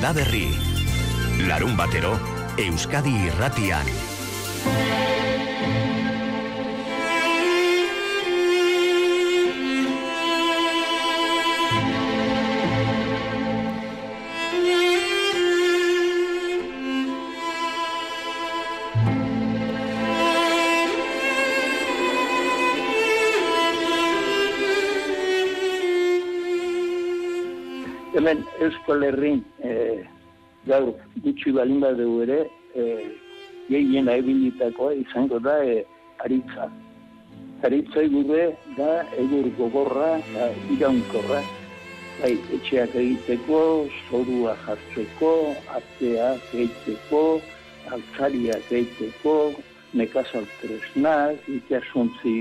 Landa Berri. Larun batero, Euskadi Irratian. hemen Euskal Herrin gaur gutxi balin dugu ere e, gehien ebilitakoa izango da e, aritza. Aritza gure da egur gogorra da iraunkorra. Bai, etxeak egiteko, zorua jartzeko, arteak egiteko, altzariak egiteko, nekazal tresnak, ikasontzi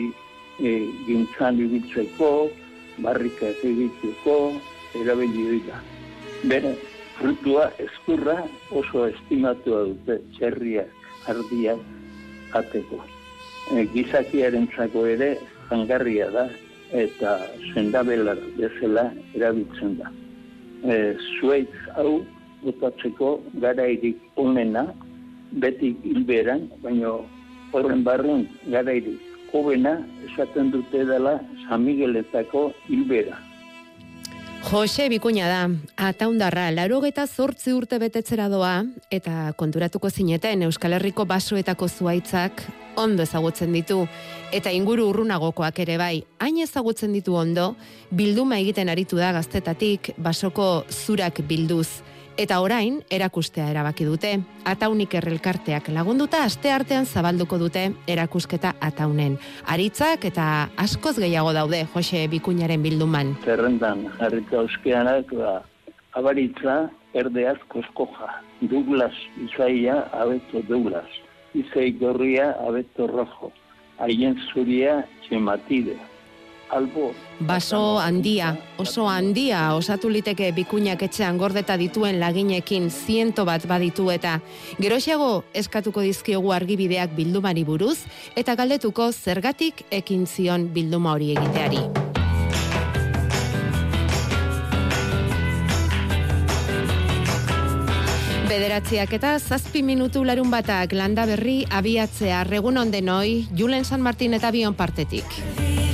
e, gintzan ibiltzeko, barrikak egiteko, erabili dira. Bere, frutua eskurra oso estimatua dute txerriak, ardiak, ateko. E, gizakiaren zako ere jangarria da eta zendabelar bezala erabiltzen da. E, zuaitz hau botatzeko garairik onena, beti hilberan, baina horren barrun garairik hobena esaten dute dela San Migueletako hilbera. Jose Bikuña da, ataundarra, larogeta zortzi urte betetzera doa, eta konturatuko zineten Euskal Herriko basoetako zuaitzak ondo ezagutzen ditu, eta inguru urrunagokoak ere bai, hain ezagutzen ditu ondo, bilduma egiten aritu da gaztetatik basoko zurak bilduz, eta orain erakustea erabaki dute. Ataunik errelkarteak lagunduta aste artean zabalduko dute erakusketa ataunen. Aritzak eta askoz gehiago daude Jose Bikuñaren bilduman. Zerrendan jarrita euskeanak ba, abaritza erdeaz koskoja. Douglas izaia abeto Douglas. Izei gorria abeto rojo. Haien zuria txematide. Baso handia, oso handia osatu liteke bikuñak etxean gordeta dituen laginekin ziento bat baditu eta geroxeago eskatuko dizkiogu argibideak bildumari buruz eta galdetuko zergatik ekin zion bilduma hori egiteari. Bederatziak eta zazpi minutu larun batak landa berri abiatzea regun ondenoi Julen San Martin eta Bion partetik.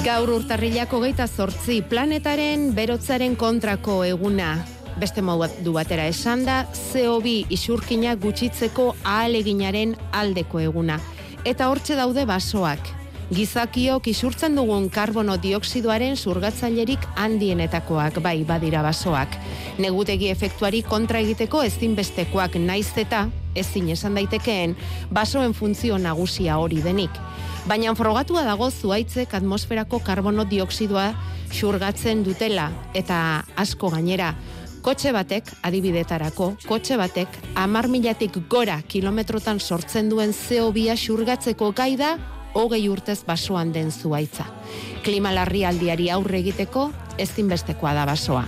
Gaur urtarrilako geita zortzi planetaren berotzaren kontrako eguna. Beste du batera esan da, CO2 isurkina gutxitzeko ahaleginaren aldeko eguna. Eta hortxe daude basoak. Gizakiok isurtzen dugun karbono dioksidoaren surgatzailerik handienetakoak bai badira basoak. Negutegi efektuari kontra egiteko ezinbestekoak naiz eta ezin esan daitekeen basoen funtzio nagusia hori denik baina frogatua dago zuaitzek atmosferako karbono dioksidoa xurgatzen dutela eta asko gainera. Kotxe batek, adibidetarako, kotxe batek, amar milatik gora kilometrotan sortzen duen zeobia xurgatzeko gaida, hogei urtez basoan den zuaitza. Klima larri aldiari aurre egiteko, ezinbestekoa da basoa.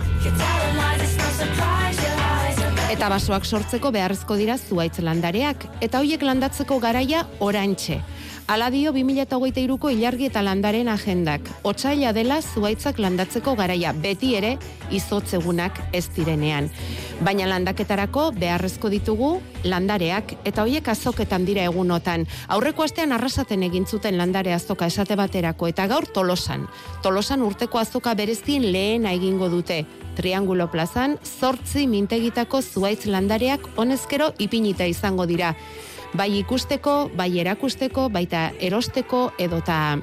Eta basoak sortzeko beharrezko dira zuaitz landareak, eta hoiek landatzeko garaia orantxe. Ala dio 2008ko ilargi eta landaren agendak. Otsaila dela zuaitzak landatzeko garaia beti ere izotzegunak ez direnean. Baina landaketarako beharrezko ditugu landareak eta hoiek azoketan dira egunotan. Aurreko astean arrasaten egin zuten landare azoka esate baterako eta gaur Tolosan. Tolosan urteko azoka berezin lehena egingo dute. Triangulo plazan, zortzi mintegitako zuaitz landareak honezkero ipinita izango dira bai ikusteko, bai erakusteko, baita erosteko edota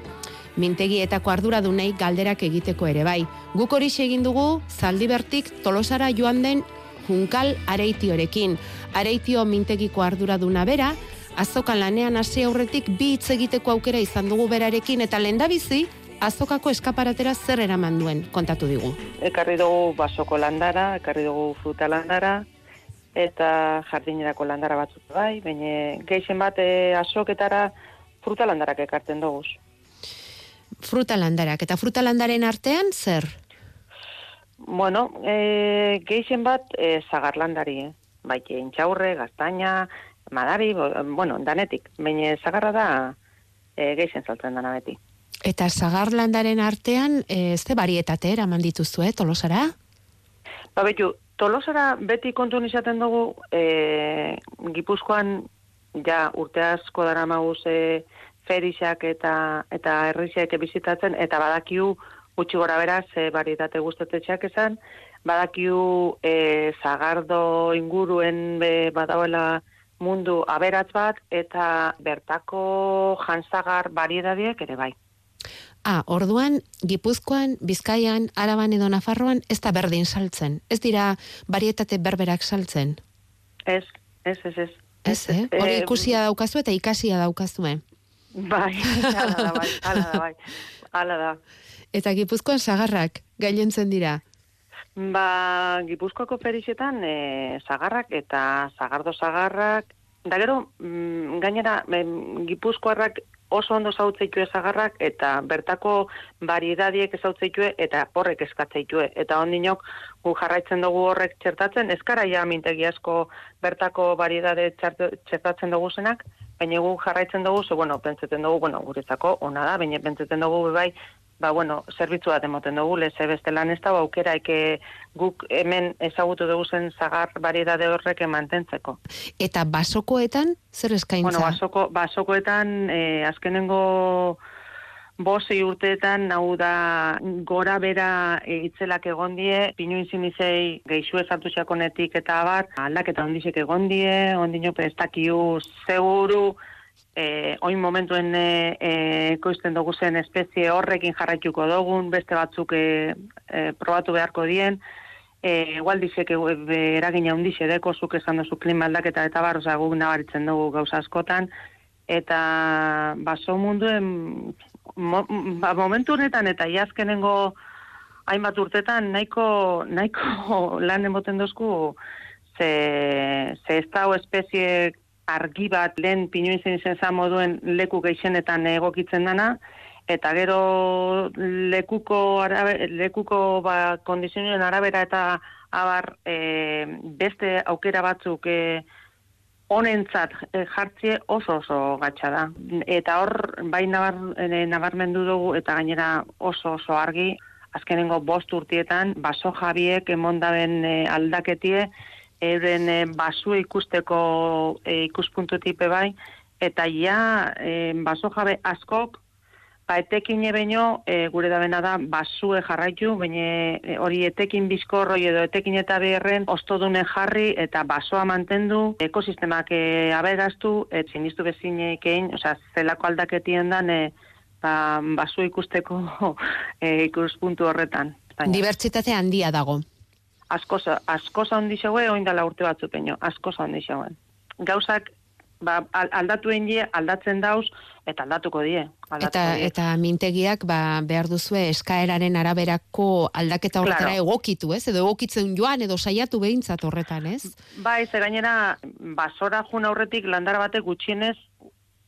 mintegietako arduradunei galderak egiteko ere bai. Guk hori egin dugu Zaldibertik Tolosara joan den Junkal Areitiorekin. Areitio mintegiko arduraduna bera, azokan lanean hasi aurretik bi hitz egiteko aukera izan dugu berarekin eta lendabizi azokako eskaparatera zer eraman duen kontatu digu. Ekarri dugu basoko landara, ekarri dugu fruta landara, eta jardinerako landara batzuk bai, baina geixen bat e, azoketara fruta landarak ekartzen dugu. Fruta landarak, eta fruta landaren artean zer? Bueno, e, geixen bat e, zagar landari, eh? bai, intxaurre, gaztaina, madari, bueno, danetik, baina zagarra da e, geixen saltzen dana beti. Eta zagarlandaren artean, e, ze barietate eraman dituzu, eh, tolosara? Ba, betu, tolosara beti kontu izaten dugu, e, gipuzkoan, ja, urte asko dara maguz, e, ferixak eta eta herrixak bizitatzen, eta badakiu, gutxi gora beraz, e, barietate guztetetxeak esan, badakiu e, zagardo inguruen be, badauela mundu aberatz bat, eta bertako jantzagar bariedadiek ere bai. Ah, orduan, Gipuzkoan, Bizkaian, Araban edo Nafarroan ez da berdin saltzen. Ez dira barietate berberak saltzen. Ez, ez, ez, ez. Ez, eh? Hori ikusia daukazu eta ikasia daukazu, eh? Bai, ala da, bai, ala da, bai. Ala da. Eta Gipuzkoan sagarrak gailentzen dira. Ba, Gipuzkoako perixetan e, sagarrak eta sagardo sagarrak, da gero, mm, gainera, em, Gipuzkoarrak oso ondo zautzeitue zagarrak eta bertako variedadiek zautzeitue eta horrek eskatzeitue. Eta ondinok gu jarraitzen dugu horrek txertatzen, eskara ja mintegi asko bertako variedade txertatzen dugu zenak, baina gu jarraitzen dugu, ze bueno, pentseten dugu, bueno, guretzako ona da, baina pentseten dugu bai, ba, bueno, zerbitzu bat emoten dugu, leze beste lan ez da, aukera eke guk hemen ezagutu dugu zen zagar variedade horrek mantentzeko. Eta basokoetan, zer eskaintza? Bueno, basoko, basokoetan, eh, azkenengo bosi urteetan, hau da, gora bera itzelak egon die, pinu inzinizei geixu ezartu xakonetik eta bat, aldaketa ondizek egon die, ondino prestakiu seguru, e, oin momentuen e, e, koizten dugu zen espezie horrekin jarraituko dugun, beste batzuk e, e, probatu beharko dien, e, igual dizek e, eragina hundixe deko, zuk esan duzu klima aldaketa eta bar, oza, guk nabaritzen dugu gauza askotan, eta baso munduen mo, ba, momentu honetan eta iazkenengo hainbat urtetan nahiko, nahiko lan emoten dozku ze, ze ez da espezie argi bat lehen pinu izan izan moduen leku geixenetan egokitzen dana, eta gero lekuko, arabe, lekuko ba, kondizionuen arabera eta abar e, beste aukera batzuk e, honentzat e, jartzie oso oso gatsa da. Eta hor, bai nabar, e, nabarmendu dugu eta gainera oso oso argi, azkenengo bost urtietan, baso jabiek emondaben e, aldaketie, euren e, basu ikusteko e, ikuspuntu tipe bai, eta ja e, baso jabe askok, ba etekin ebeño, e, gure da bena da, basue jarraitu, baina hori etekin bizkorroi edo etekin eta beherren, ostodune jarri eta basoa mantendu, ekosistemak e, aberaztu, et sinistu bezineik egin, oza, zelako aldaketien dan, e, ba, basu ikusteko e, ikuspuntu horretan. Dibertsitate handia dago asko asko handi xeue oindala urte batzu peño, asko handi xeuen. Gauzak ba, aldatu die, aldatzen dauz, eta aldatuko die. eta, die. eta mintegiak ba, behar duzue eskaeraren araberako aldaketa horretara claro. egokitu, ez? Edo egokitzen joan, edo saiatu behintzat horretan, ez? Ba, ez gainera, basora jun aurretik landara batek gutxienez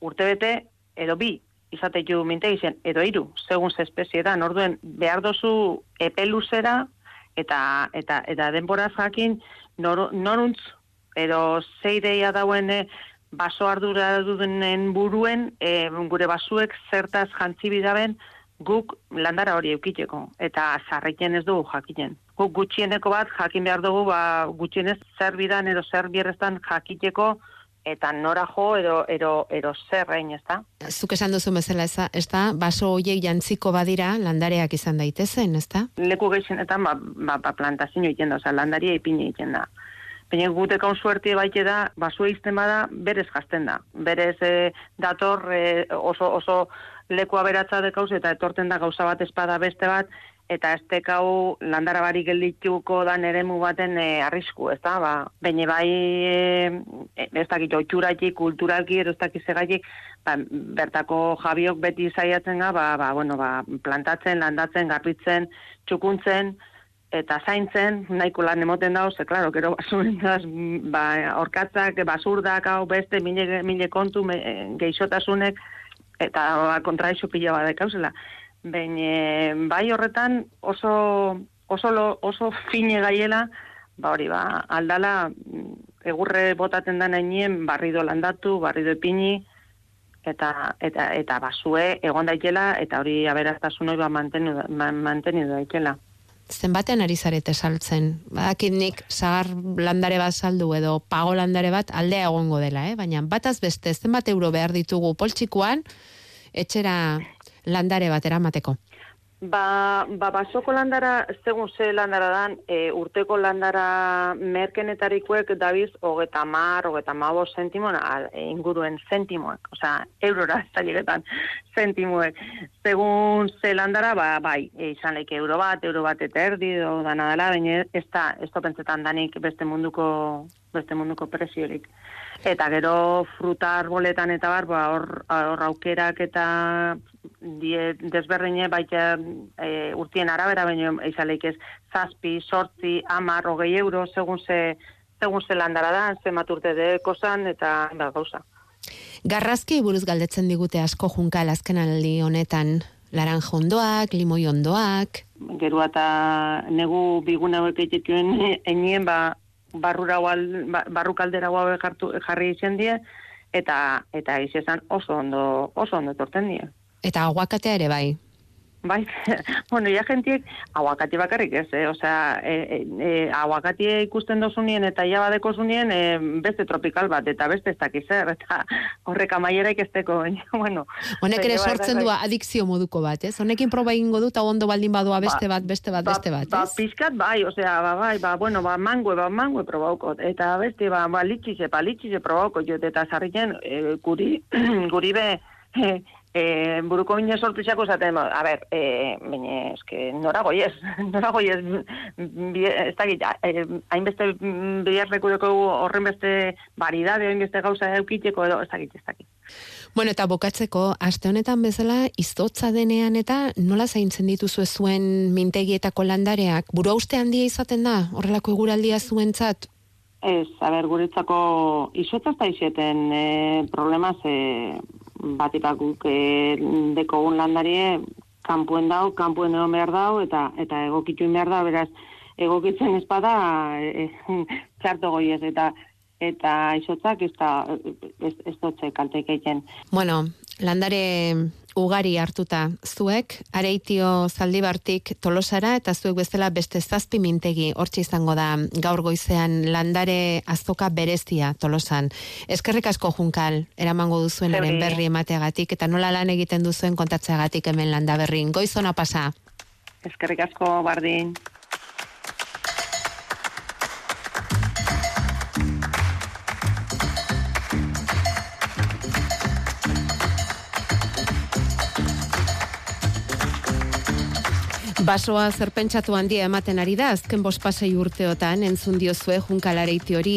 urtebete edo bi izate ju mintegi zen, edo hiru, segun ze espezie da, norduen behar dozu epeluzera, eta eta eta denbora jakin nor, noruntz edo zeideia dauen e, baso ardura dudenen buruen e, gure basuek zertaz jantzi bidaben guk landara hori eukiteko eta zarriken ez dugu jakinen. Guk gutxieneko bat jakin behar dugu ba, gutxienez zer bidan edo zer bierreztan jakiteko eta nora jo edo ero ero zerrein, ezta? Zuk esan duzu bezala, ez da? Baso hoiek jantziko badira landareak izan daitezen, ezta? Leku gehienetan ba ba, ba plantazio egiten da, osea landaria ipini egiten da. Baina gute kaun suerte baite da, baso izten bada berez jazten da. Berez e, dator e, oso oso leku aberatza dekauz eta etorten da gauza bat espada beste bat, eta ez tekau landara bari geldituko dan ere baten e, arrisku, ez da? Ba, Baina bai, e, ez dakit, otxuraki, kulturalki, ez dakit segaitik, ba, bertako jabiok beti zaiatzen ga, ba, ba, bueno, ba, plantatzen, landatzen, garbitzen, txukuntzen, eta zaintzen, nahiko lan emoten dauz, ze, klaro, gero basuen ba, orkatzak, basurdak, hau beste, mile, mile kontu, me, geixotasunek, eta ba, kontraixo pila badekauzela. Baina bai horretan oso, oso, lo, oso fine gaiela, ba hori ba, aldala egurre botaten da nainien barrido landatu, barrido ipini, eta eta eta basue egon daitela eta hori aberaztasun hori ba mantenu mantenu daitela. Zenbatean ari zarete saltzen? Badakit nik sagar landare bat saldu edo pago landare bat aldea egongo dela, eh? baina bataz beste zenbat euro behar ditugu poltsikoan etxera landare bat eramateko. Ba, ba, basoko landara, segun ze landara dan, e, urteko landara merkenetarikoek dabiz hogeta mar, hogeta mabo sentimoen inguruen sentimoek, osea, eurora zailegetan sentimoek. Segun ze landara, ba, bai, e, izan leike euro bat, euro bat eta erdi, do, dana dela, baina ez da, ez da pentsetan danik beste munduko, beste munduko presiorik. Eta gero fruta arboletan eta bar, ba, hor aukerak eta die desberdine baita e, urtien arabera baino izaleik ez zazpi, sortzi, amar, hogei euro segun ze, segun ze landara da, ze maturte de kosan eta da gauza. Garrazki buruz galdetzen digute asko junka aldi honetan laran jondoak, limoi ondoak. Geru eta negu bigun hauek eitetuen enien ba, ba, barru kaldera jarri izan die, eta eta izan oso ondo oso ondo torten die. Eta aguakatea ere bai. Bai, bueno, ya gentiek aguakati bakarrik ez, eh? Osea, e, e, e, aguakatia ikusten dozunien eta ia badeko zunien e, beste tropikal bat, eta beste ez dakiz, eta horrek amaiera ikesteko, bueno. Honek ere sortzen du adikzio moduko bat, ez? Honekin proba egingo dut, ondo baldin badua ba, beste bat, beste bat, beste bat, ba, ez? Ba, pizkat bai, osea, ba, bai, ba, bueno, ba, mangue, ba, mangue probauko, eta beste, ba, ba, litxize, ba, litxize probauko, jo, eta sarriken, e, guri, guri be, E, buruko bine sorpresako zaten, a ber, e, bine, eske, nora goiez, nora goiez, ez da gita, e, hainbeste bihar rekudeko horren beste baridade, hainbeste gauza eukiteko edo, ez da gita, ez da Bueno, eta bokatzeko, aste honetan bezala, izotza denean eta nola zaintzen dituzu zuen mintegietako landareak? Buru uste handia izaten da, horrelako eguraldia zuentzat? Ez, a ber, guretzako izotza ez da izeten e, problemaz, e, bat ipakuk e, dekogun landarie kanpuen dau, kanpuen egon behar dau, eta eta egokituen behar da, beraz, egokitzen espada e, e, txarto goiez, eta eta isotzak ez da ez, ez dutze Bueno, landare ugari hartuta zuek, areitio zaldibartik tolosara eta zuek bezala beste zazpi mintegi hortxe izango da gaur goizean landare azoka berezia tolosan. Eskerrik asko junkal, eramango duzuen eren berri emateagatik eta nola lan egiten duzuen kontatzeagatik hemen landa berrin. Goizona pasa. Eskerrik asko, bardin. Basoa zerpentsatu handia ematen ari da, azken bospasei urteotan, entzun diozue junkalareiti hori,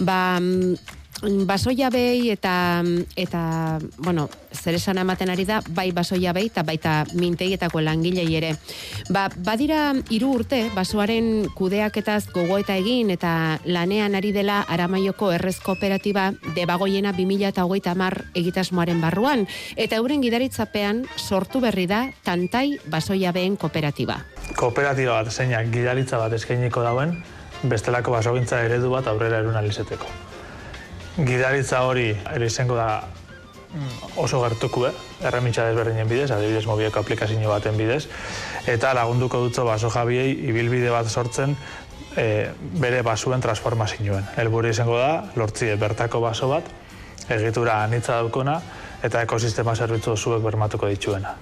ba, mm, basoia behi eta eta bueno, zer esan ematen ari da bai basoia behi eta baita mintegietako langilei ere. Ba, badira hiru urte basoaren kudeaketaz gogoeta egin eta lanean ari dela Aramaioko Errez Kooperatiba debagoiena 2030 egitasmoaren barruan eta euren gidaritzapean sortu berri da Tantai Basoia Behen Kooperatiba. Kooperatiba bat zeinak gidaritza bat eskainiko dauen, bestelako basogintza eredu bat aurrera erun alizeteko. Gidaritza hori ere izango da mm, oso gertuku, eh? erremitxa desberdinen bidez, adibidez mobieko aplikazio baten bidez, eta lagunduko dutzo baso jabiei ibilbide bat sortzen e, bere basuen transformazioen. Elburu izango da, lortzi bertako baso bat, egitura anitza daukona, eta ekosistema zerbitzu zuek bermatuko dituena.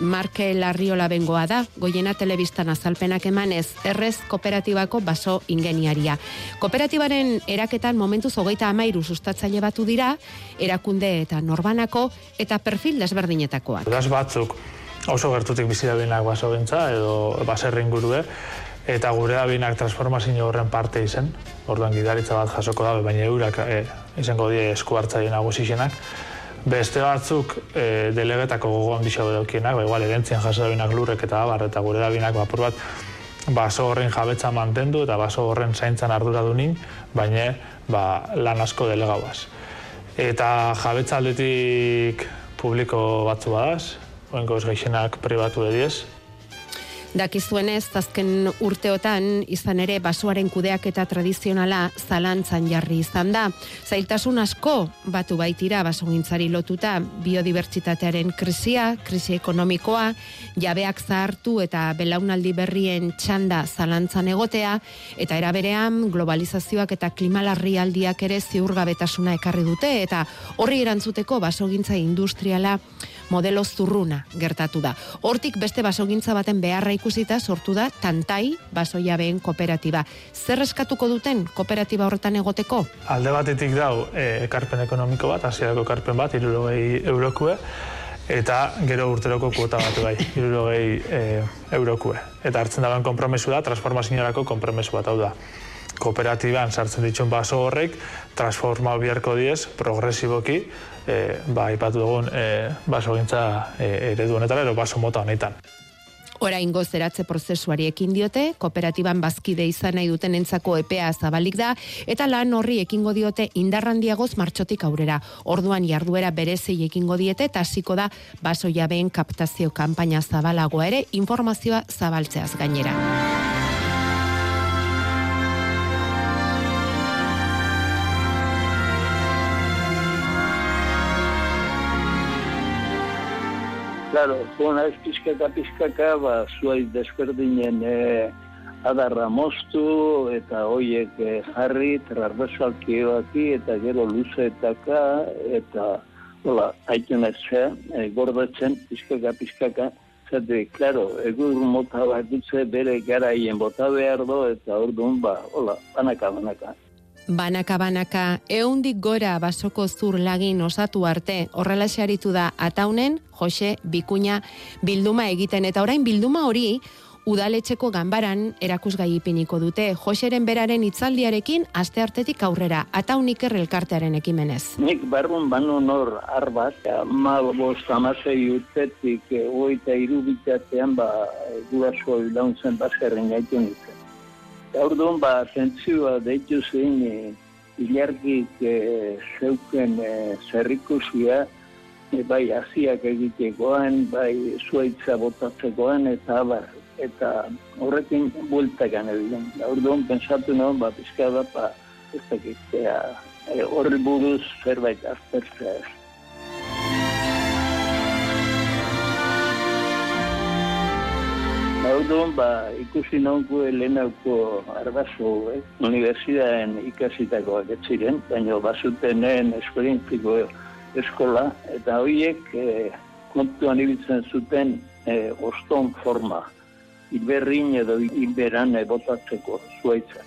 Marke Larriola bengoa da, goiena telebistan azalpenak emanez, errez kooperatibako baso ingeniaria. Kooperatibaren eraketan momentu zogeita amairu sustatzaile batu dira, erakunde eta norbanako eta perfil desberdinetakoak. Das batzuk oso gertutik bizi binak baso gintza, edo baserrin gurue, eta gure abinak transformazio horren parte izen, orduan gidaritza bat jasoko dabe, baina eurak e, izango die esku hartzaile nagusixenak, Beste batzuk e, delegetako gogoan bisa bedokienak, ba, igual, erentzien jasabinak lurrek eta abar, eta gure dabinak bapur bat, baso horren jabetza mantendu eta baso horren zaintzan ardura du nin, baina ba, lan asko delegauaz. Eta jabetza aldetik publiko batzu badaz, oenko ez pribatu ediez, Dakizuenez, azken urteotan izan ere basoaren kudeak eta tradizionala zalantzan jarri izan da. Zailtasun asko batu baitira basogintzari lotuta biodibertsitatearen krisia, krisi ekonomikoa, jabeak zahartu eta belaunaldi berrien txanda zalantzan egotea, eta eraberean globalizazioak eta klimalarrialdiak ere ziurgabetasuna ekarri dute, eta horri erantzuteko basogintza industriala modelo zurruna gertatu da. Hortik beste basogintza baten beharra ikusita sortu da Tantai basoiabeen kooperatiba. Zer eskatuko duten kooperatiba horretan egoteko? Alde batetik dau e, ekarpen ekonomiko bat, hasierako ekarpen bat, irurogei eurokue, eta gero urteroko kuota batu bai, irurogei e, eurokue. Eta hartzen dagoen kompromesu da, transformazioarako kompromesu bat hau da kooperatiban sartzen dituen baso horrek transforma biharko diez progresiboki e, ba ipatu dugun e, baso gintza e, eredu honetara edo baso mota honetan. Orain gozeratze prozesuari ekin diote, kooperatiban bazkide izan nahi duten entzako epea zabalik da, eta lan horri ekingo diote indarrandiagoz martxotik aurrera. Orduan jarduera berezei ekingo diete, eta hasiko da baso jabeen kaptazio kanpaina zabalagoa ere, informazioa zabaltzeaz gainera. Claro, zuen ez pizkaka pizkaka, ba, zuaiz desberdinen e, adarra moztu, eta hoiek e, jarri, trarbesalki eta gero luzeetaka, eta, hola, haiten ez e, gordetzen, pizkaka pizkaka, zate, claro, egur mota bat dutze bere garaien bota behar do, eta orduan, ba, hola, banaka, banaka. Banaka-banaka, eundik gora basoko zur lagin osatu arte, horrela xaritu da ataunen, Jose, Bikuña, bilduma egiten, eta orain bilduma hori, udaletxeko ganbaran erakusgai ipiniko dute, Joseren beraren itzaldiarekin aste artetik aurrera, ataunik errelkartearen ekimenez. Nik barrun banu nor arbat, ma bost amasei urtetik, eh, oita irubitatean, ba, guraso ilauntzen baserren gaitu Orduan, ba, zentzua deitu zein e, ilargik e, zeuken e, zerrikusia, e, bai hasiak egitekoan, bai zuaitza botatzekoan, eta abar, eta horrekin bueltakan egiten. Orduan, pensatu nagoen, ba, pizka da, ba, ez dakit, e, horri buruz zerbait aztertzea ez. Orduan, ba, ikusi nonku lehenauko arbazo, eh? universidaden ikasitakoak ez ziren, baina basutenen esperientziko eskola, eta horiek eh, kontuan ibiltzen zuten eh, oston forma, iberrin edo iberan botatzeko zuaitza.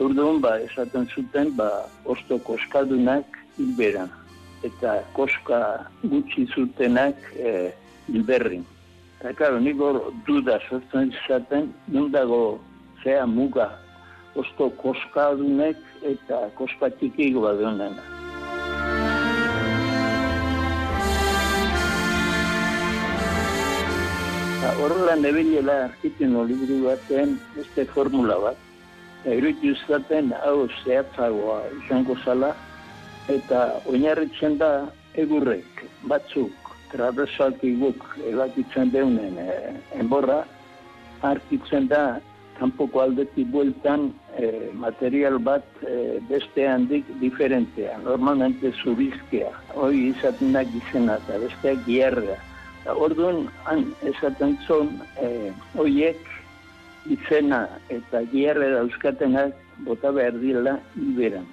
Orduan, ba, esaten zuten, ba, osto koskadunak iberan, eta koska gutxi zutenak eh. Eta, karo, nik hor duda sortzen izaten, nundago zea muga, osto koskadunek eta koska txikik badunena. Horrela nebilela arkitin olibri baten beste formula bat. Erutu izaten hau zehatzagoa izango zala eta oinarritzen da egurrek batzuk trabesalki guk ebakitzen deunen e, enborra, harkitzen da, kanpoko aldetik bueltan e, material bat e, beste handik diferentea. Normalmente zubizkea, hoi izatenak izena eta beste gierra. Orduan, han esaten zon, e, hoiek izena eta gierra dauzkatenak bota behar dila iberan.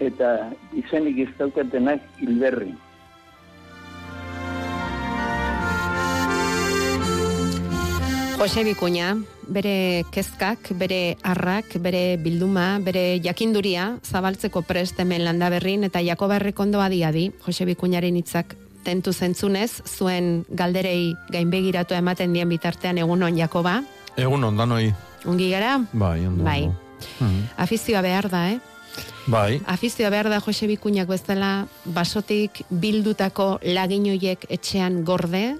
Eta izenik ez daukatenak hilberrin. Jose Bikuña, bere kezkak, bere arrak, bere bilduma, bere jakinduria, zabaltzeko prest hemen landa berrin, eta Jakoba Errekondoa diadi, Jose Bikuñaren hitzak tentu zentzunez, zuen galderei gainbegiratu ematen dien bitartean egunon Jakoba. Egunon, danoi. Ungi gara? Bai, ondo. Bai. Hmm. Afizioa behar da, eh? Bai. Afizioa behar da Jose Bikuñak bezala basotik bildutako laginoiek etxean gorde,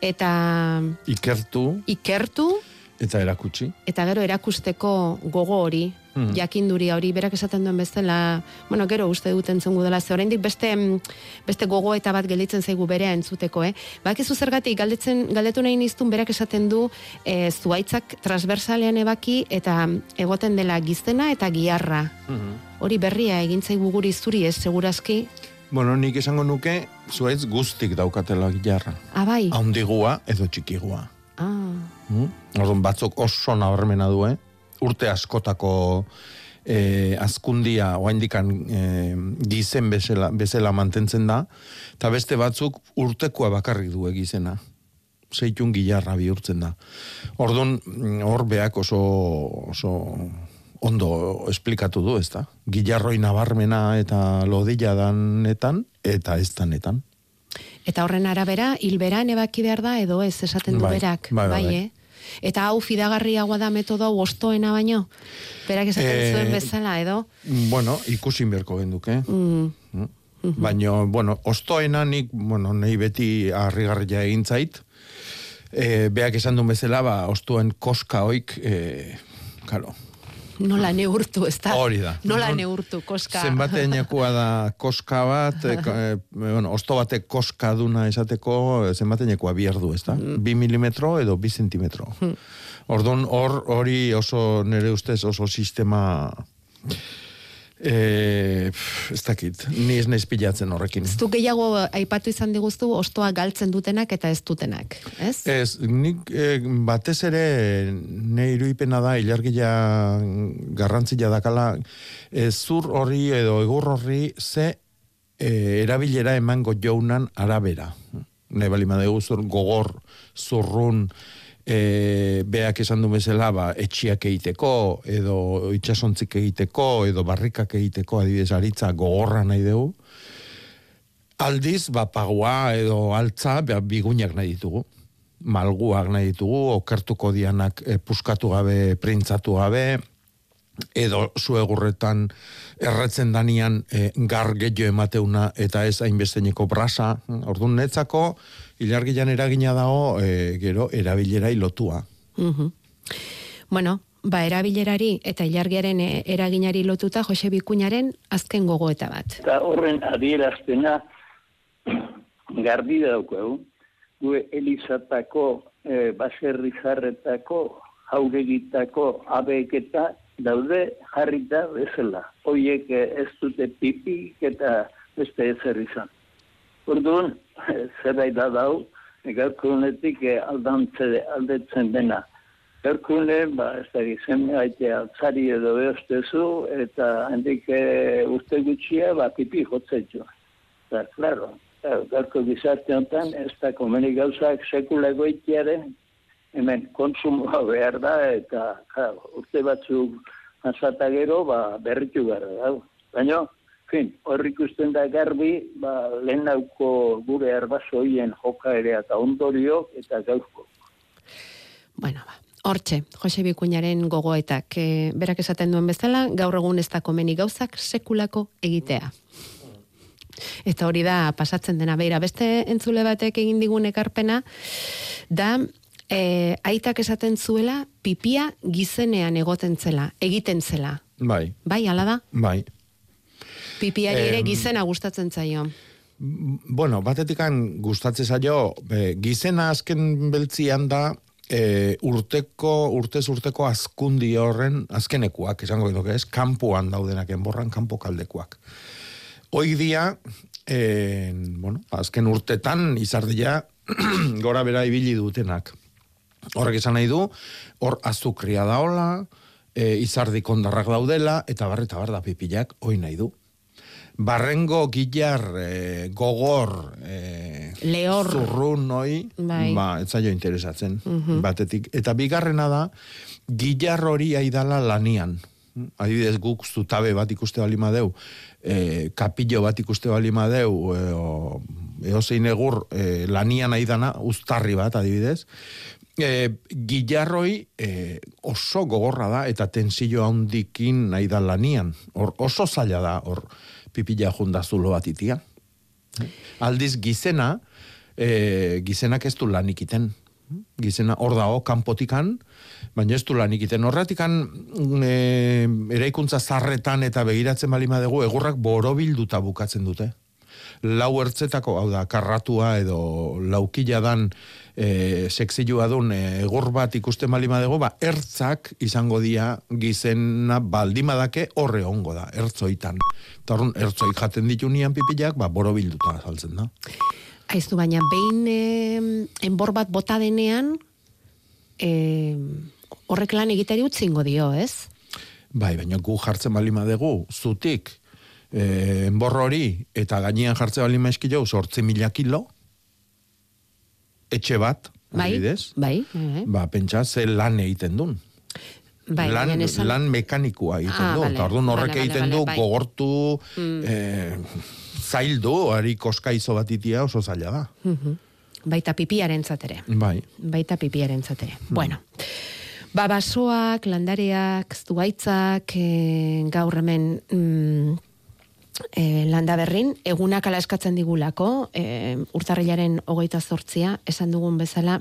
eta ikertu ikertu Eta erakutsi. eta gero erakusteko gogo hori, Mhm. jakinduria hori, berak esaten duen bezala, bueno, gero uste dut entzungu dela, ze oraindik beste, beste gogo eta bat gelditzen zaigu berea entzuteko, eh? Bakizu zergatik, galdetzen, galdetu nahi niztun, berak esaten du, e, zuaitzak transversalean ebaki, eta egoten dela giztena eta giarra. Hori berria egin zaigu guri zuri ez, segurazki, Bueno, nik esango nuke, zuaitz guztik daukatela gilarra. abai. Haundigua edo txikigua. Ah, Mm? Orduan batzuk oso nabarmena du, eh? Urte askotako eh, azkundia oaindikan eh, gizen bezala, bezala mantentzen da, eta beste batzuk urtekoa bakarrik du gizena. Zeitun gilarra bihurtzen da. Orduan, mm, hor beak oso, oso ondo esplikatu du, ez da? Gilarroi nabarmena eta lodila danetan, eta ez danetan. Eta horren arabera, hilberan ebaki behar da, edo ez, esaten du Bai, berak. bai, bai, bai. eh? Eta hau fidagarriagoa da metodo hau ostoena baino? Berak esaten Eh, zuen bezala, edo? Bueno, ikusin berko genduke. Mm, Baina, bueno, ostoena nik, bueno, nahi beti harrigarria egin zait. E, beak esan duen bezala, ba, ostuen koska oik, e, karo, nola neurtu, ez da? hori da. Nola Non- neurtu, koska. Zenbatenekua da koska bat, e, e, bueno, osto batek koska duna esateko, e, zenbatenekua bierdu, ez da? Bi milimetro edo bi zentimetro. Orduan, hor, hori oso, nire ustez, oso sistema... E, pff, ez dakit, ni ez naiz pilatzen horrekin. Ez du gehiago aipatu izan diguztu ostoa galtzen dutenak eta ez dutenak, ez? Ez, nik eh, batez ere ne iruipena da ilargia garrantzia dakala eh, zur horri edo egur horri ze eh, erabilera emango jounan arabera. Ne bali madegu zur gogor, zurrun, e, beak esan du bezala, ba, etxiak egiteko, edo itxasontzik egiteko, edo barrikak egiteko, adibidez, aritza gogorra nahi dugu. Aldiz, ba, pagua edo altza, ba, bigunak nahi ditugu. Malguak nahi ditugu, okertuko dianak e, puskatu gabe, printzatu gabe, edo zuegurretan erretzen danian e, gar gehiago emateuna eta ez hainbesteneko brasa. Orduan netzako, ilargilan eragina dago, e, gero, erabilerai lotua. Mhm. Bueno, ba, erabilerari eta ilargiaren eh, eraginari lotuta Jose Bikuñaren azken gogoeta bat. Eta horren adierazpena garbi daukagu. Gue Elizatako, e, baserri zarretako, jauregitako abeketa daude jarrita bezala. Hoiek eh, ez dute pipi eta beste ezer izan. Orduan, zerbait da dau, gaurko honetik eh, aldetzen dena. Gaurko hone, ba, ez da gizem, haite altzari edo behoztezu, eta handik e, uste gutxia, ba, pipi jotzetxo. Eta, klaro, gaurko gizarte honetan, ez da komeni gauzak sekula goitiare, hemen konsumoa behar da, eta claro, urte batzuk pasata gero, ba, berritu gara da. Baina, fin, hor ikusten da garbi, ba, lehen nauko gure arbasoien joka ere eta ondorio eta gauzko. Bueno, ba, hortxe, Jose Bikuñaren gogoetak. E, berak esaten duen bezala, gaur egun ez da komeni gauzak sekulako egitea. Eta hori da pasatzen dena beira. Beste entzule batek egin digun ekarpena, da e, aitak esaten zuela pipia gizenean egoten zela, egiten zela. Bai, Bai, ala da? bai. Pipiari ere gizena gustatzen zaio. Bueno, batetikan gustatzen zaio, e, gizena azken beltzian da, e, urteko, urtez urteko azkundi horren azkenekuak, esango genuke ez, kanpoan daudenak, enborran kanpo kaldekuak. Hoi dia, e, bueno, azken urtetan izardia gora bera ibili dutenak. Horrek esan nahi du, hor azukria daola, e, izardik ondarrak daudela, eta barri eta bar da pipilak, hoi nahi du. Barrengo gilar e, gogor e, Lehor. zurrun noi, Bai. ba, ez zaio interesatzen, batetik. Eta bigarrena da, gilar hori aidala lanian. Adibidez guk zutabe bat ikuste bali madeu, e, kapillo bat ikuste bali madeu, e, o, eozein egur e, lanian aidana, uztarri bat adibidez, e, gilarroi e, oso gogorra da eta tensio handikin nahi da lanian. Hor, oso zaila da, hor pipila jundazulo bat itia. Aldiz gizena, e, gizenak ez du lanik iten. gizena hor dago, kanpotikan, baina ez du lan ikiten. Horratikan, e, eraikuntza zarretan eta begiratzen balima dugu, egurrak borobilduta bukatzen dute. Lau ertzetako, hau da, karratua edo laukila dan e, sexilua dun e, egur bat ikusten balima dugu, ba, ertzak izango dia gizena baldimadake horre ongo da, ertzoitan. Eta horren, ertzoi jaten ditu nian pipilak, ba, borobilduta saltzen da. Aizu, baina behin eh, enbor bat bota denean, eh, horrek lan egitari utzingo dio, ez? Bai, baina gu jartzen balima dugu, zutik, eh, enbor hori, eta gainean jartzen balima eskilo, sortzi mila kilo, etxe bat, Bai, adibidez, bai, bai. ba, pentsa, ze lan egiten duen. Bai, lan, esan- lan mekanikua egiten Ah, du. Eta orduan horrek bale, egiten bale, du bai. gogortu, eh, zaildu, ari koskaizo bat itia oso zaila da. Mhm. Baita pipiaren zatere. Bai. Baita pipiaren zatere. Bueno. Ba, basoak, landareak, zuaitzak, e, gaur hemen mm, e, landa berrin, egunak ala eskatzen digulako, e, urtarrilaren hogeita zortzia, esan dugun bezala,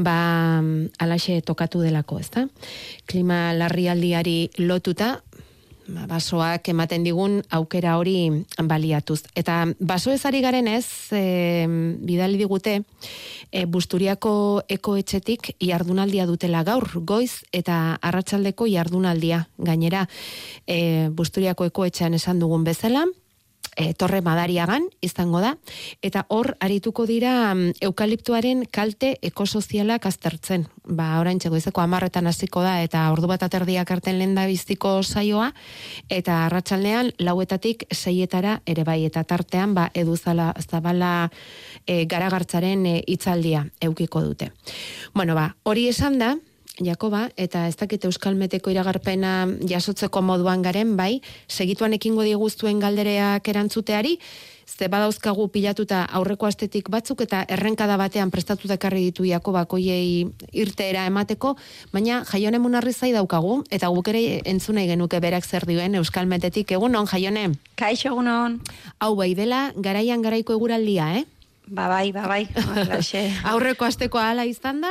ba, alaxe tokatu delako, ezta? Klima larrialdiari lotuta, basoak ematen digun aukera hori baliatuz. Eta baso ezari garen ez, e, bidali digute, e, busturiako ekoetxetik jardunaldia dutela gaur, goiz eta arratsaldeko jardunaldia. Gainera, e, busturiako ekoetxean esan dugun bezala, e, torre madariagan izango da, eta hor arituko dira mm, eukaliptuaren kalte ekosozialak aztertzen. Ba, orain goizeko amarretan hasiko da, eta ordu bat aterdiak arten lehen da biztiko saioa, eta arratsaldean lauetatik seietara ere bai, eta tartean, ba, eduzala zabala e, garagartzaren e, hitzaldia eukiko dute. Bueno, ba, hori esan da, Jakoba, eta ez dakit Euskal Meteko iragarpena jasotzeko moduan garen, bai, segituan ekingo dieguztuen galdereak erantzuteari, ze badauzkagu pilatuta aurreko astetik batzuk eta errenkada batean prestatuta ekarri ditu Jakobak hoiei irteera emateko, baina jaione munarri zai daukagu, eta guk ere entzunai genuke berak zer dioen Euskal Metetik, egun on, jaione? Kaixo egunon. Hau bai dela, garaian garaiko eguraldia, eh? Ba bai, ba bai. Halaxe. Aurreko asteko hala izan da,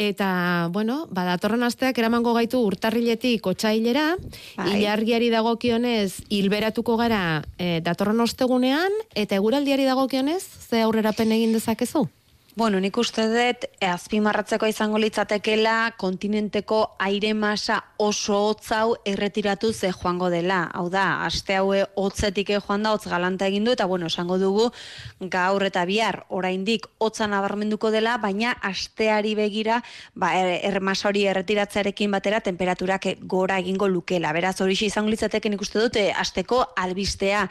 eta, bueno, ba, datorren asteak eramango gaitu urtarriletik otxailera, Bai. ilargiari dagokionez hilberatuko gara e, datorren ostegunean, eta eguraldiari dagokionez, ze aurrerapen egin dezakezu? Bueno, nik uste dut eh, azpimarratzeko izango litzatekela kontinenteko aire masa oso hotz hau erretiratu ze joango dela. Hau da, aste haue hotzetik eh, joan da, hotz galanta egin du, eta bueno, esango dugu gaur eta bihar oraindik hotza nabarmenduko dela, baina asteari begira, ba, er, er masa hori erretiratzearekin batera temperaturak eh, gora egingo lukela. Beraz, hori izango litzateke nik uste dute asteko albistea.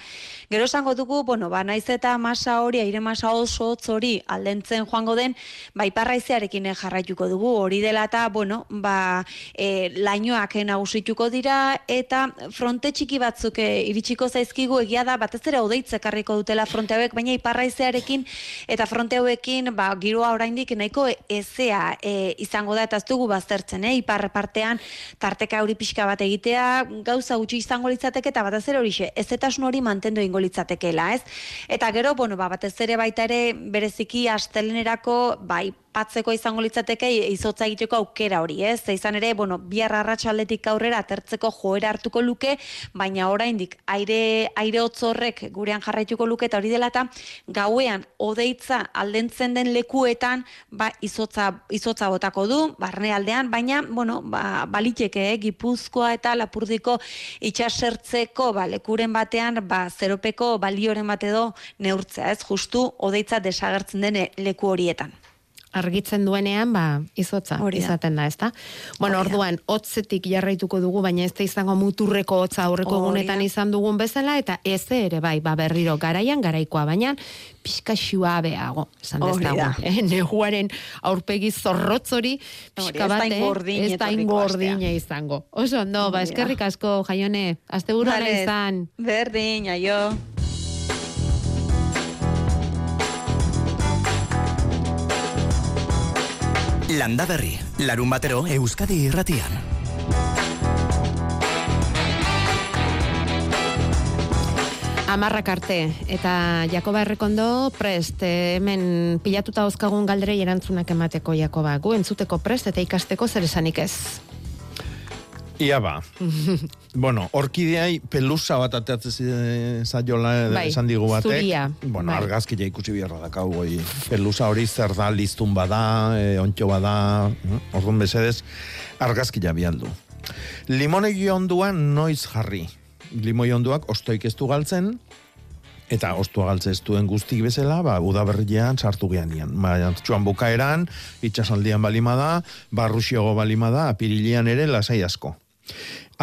Gero esango dugu, bueno, ba, naiz eta masa hori, aire masa oso hotz hori aldentzen joango den, ba, iparraizearekin eh, jarraituko dugu, hori dela eta, bueno, ba, e, lainoak nagusituko dira, eta fronte txiki batzuk e, iritsiko zaizkigu egia da, batez ere odeitz ekarriko dutela fronte hauek, baina iparraizearekin eta fronte hauekin, ba, giroa oraindik nahiko ezea e, izango da, eta ez dugu baztertzen, eh? ipar partean, tarteka hori pixka bat egitea, gauza gutxi izango litzateke, eta batez ere horixe, ez etasun hori mantendu ingo litzatekeela, ez? Eta gero, bueno, ba, batez ere baita ere, bereziki astelenerako, bai, patzeko izango litzateke izotza egiteko aukera hori, ez? Ze izan ere, bueno, bihar arratsaldetik aurrera atertzeko joera hartuko luke, baina oraindik aire aire hotz horrek gurean jarraituko luke eta hori dela eta gauean odeitza aldentzen den lekuetan, ba izotza izotza botako du barnealdean, baina bueno, ba baliteke eh, Gipuzkoa eta Lapurdiko itsasertzeko ba lekuren batean ba zeropeko balioren bat edo neurtzea, ez? Justu odeitza desagertzen den eh, leku horietan. Argitzen duenean, ba, izotza Hori da. izaten da, ezta? Bueno, Hori da. orduan, hotzetik jarraituko dugu, baina ez da izango muturreko hotza aurreko egunetan izan dugun bezala, eta ez ere, bai, ba, berriro garaian, garaikoa, baina pixka suabeago, esan Hori dezagun. Eh, neguaren aurpegi zorrotz hori, Hori, pixka bat, eh, ingordin ez da etorriko ingordina izango. Oso, ondo, ba, eskerrik asko, jaione, azte izan. Berdin, aio. Landa Berri, larun batero Euskadi irratian. Amarrak arte, eta Jakoba Errekondo prest, eh, hemen pilatuta ozkagun galderei erantzunak emateko Jakoba, gu entzuteko prest eta ikasteko zer esanik ez. Ia ba. bueno, orkideai pelusa bat ateatze zi- zaiola Bai, esan digu batek. zuria, Bueno, bai. argazkia ikusi biharra dakau goi. Pelusa hori zer da, listun bada, e, ontxo bada, eh? orduan bezedez, argazkia bialdu. Limonegi onduan noiz jarri. Limoi onduak ostoik ez du galtzen, eta ostua galtze ez duen guztik bezala, ba, udaberrian sartu geanian. Ba, txuan bukaeran, itxasaldian balima da, barruxiogo balima da, apirilian ere lasai asko.